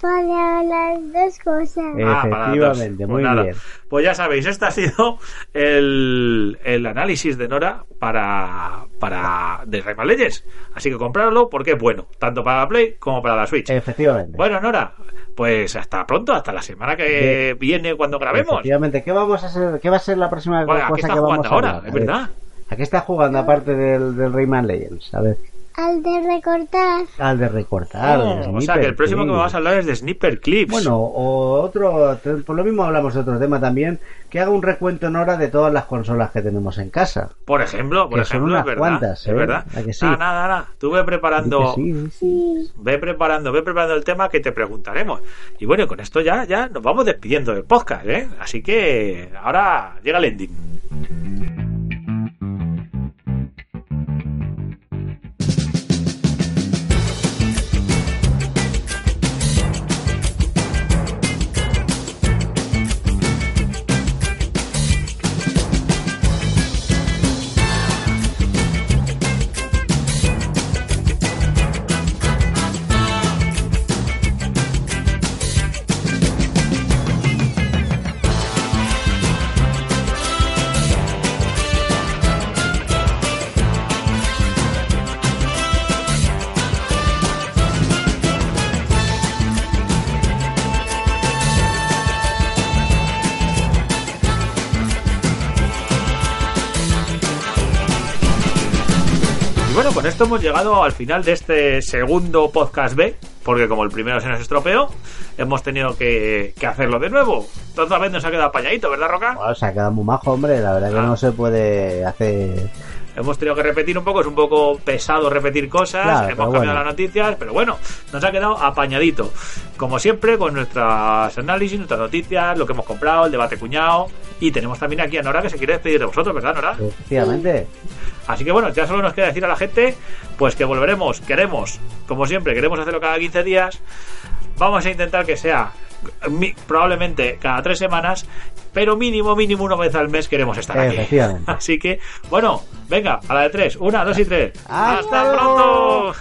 Speaker 3: Para las dos cosas.
Speaker 1: Ah, para las dos.
Speaker 2: Efectivamente,
Speaker 1: Pues
Speaker 2: muy
Speaker 1: nada.
Speaker 2: bien.
Speaker 1: Pues ya sabéis, este ha sido el, el análisis de Nora para, para de Rayman Legends. Así que comprarlo porque es bueno, tanto para la Play como para la Switch.
Speaker 2: Efectivamente.
Speaker 1: Bueno, Nora, pues hasta pronto, hasta la semana que viene cuando grabemos.
Speaker 2: Efectivamente. ¿Qué vamos a hacer? ¿Qué va a ser la próxima
Speaker 1: Bueno, ¿a qué
Speaker 2: cosa que vamos
Speaker 1: jugando
Speaker 2: a
Speaker 1: ahora?
Speaker 2: hablar?
Speaker 1: Es
Speaker 2: A ver,
Speaker 1: verdad.
Speaker 2: ¿A qué está jugando aparte del, del Rayman Legends? A ver,
Speaker 3: Al de recortar.
Speaker 2: al de recortar.
Speaker 1: Oh, o sea, que el próximo que me vas a hablar es de Sniper Clips.
Speaker 2: Bueno, o otro, por lo mismo hablamos de otro tema también, que haga un recuento en hora de todas las consolas que tenemos en casa.
Speaker 1: por ejemplo, por
Speaker 2: que son
Speaker 1: ejemplo,
Speaker 2: unas
Speaker 1: es verdad.
Speaker 2: cuantas,
Speaker 1: es
Speaker 2: ¿eh?
Speaker 1: verdad.
Speaker 2: ¿A que sí?
Speaker 1: Nada, nada. Tú ve preparando.
Speaker 2: Sí. Sí.
Speaker 1: Ve preparando, ve preparando el tema que te preguntaremos. Y bueno, con esto ya, ya nos vamos despidiendo del podcast, ¿eh? Así que ahora llega el ending. Con esto hemos llegado al final de este segundo podcast B, porque como el primero se nos estropeó, hemos tenido que, que hacerlo de nuevo. Otra vez nos ha quedado apañadito, ¿verdad, Roca?
Speaker 2: Bueno, se ha quedado muy majo, hombre. La verdad que
Speaker 1: Ah.
Speaker 2: no se puede hacer.
Speaker 1: Hemos tenido que repetir un poco, es un poco pesado repetir cosas,
Speaker 2: Claro,
Speaker 1: hemos cambiado
Speaker 2: bueno.
Speaker 1: las noticias, pero bueno, nos ha quedado apañadito. Como siempre, con nuestros análisis, nuestras noticias, lo que hemos comprado, el debate cuñado. Y tenemos también aquí a Nora que se quiere despedir de vosotros, ¿verdad, Nora?
Speaker 2: Efectivamente.
Speaker 1: Así que bueno, ya solo nos queda decir a la gente, pues que volveremos, queremos, como siempre, queremos hacerlo cada 15 días. Vamos a intentar que sea mi- probablemente cada tres semanas, pero mínimo, mínimo una vez al mes queremos estar aquí. Así que, bueno, venga, a la de tres, una, dos y tres.
Speaker 2: ¡Hasta
Speaker 1: pronto!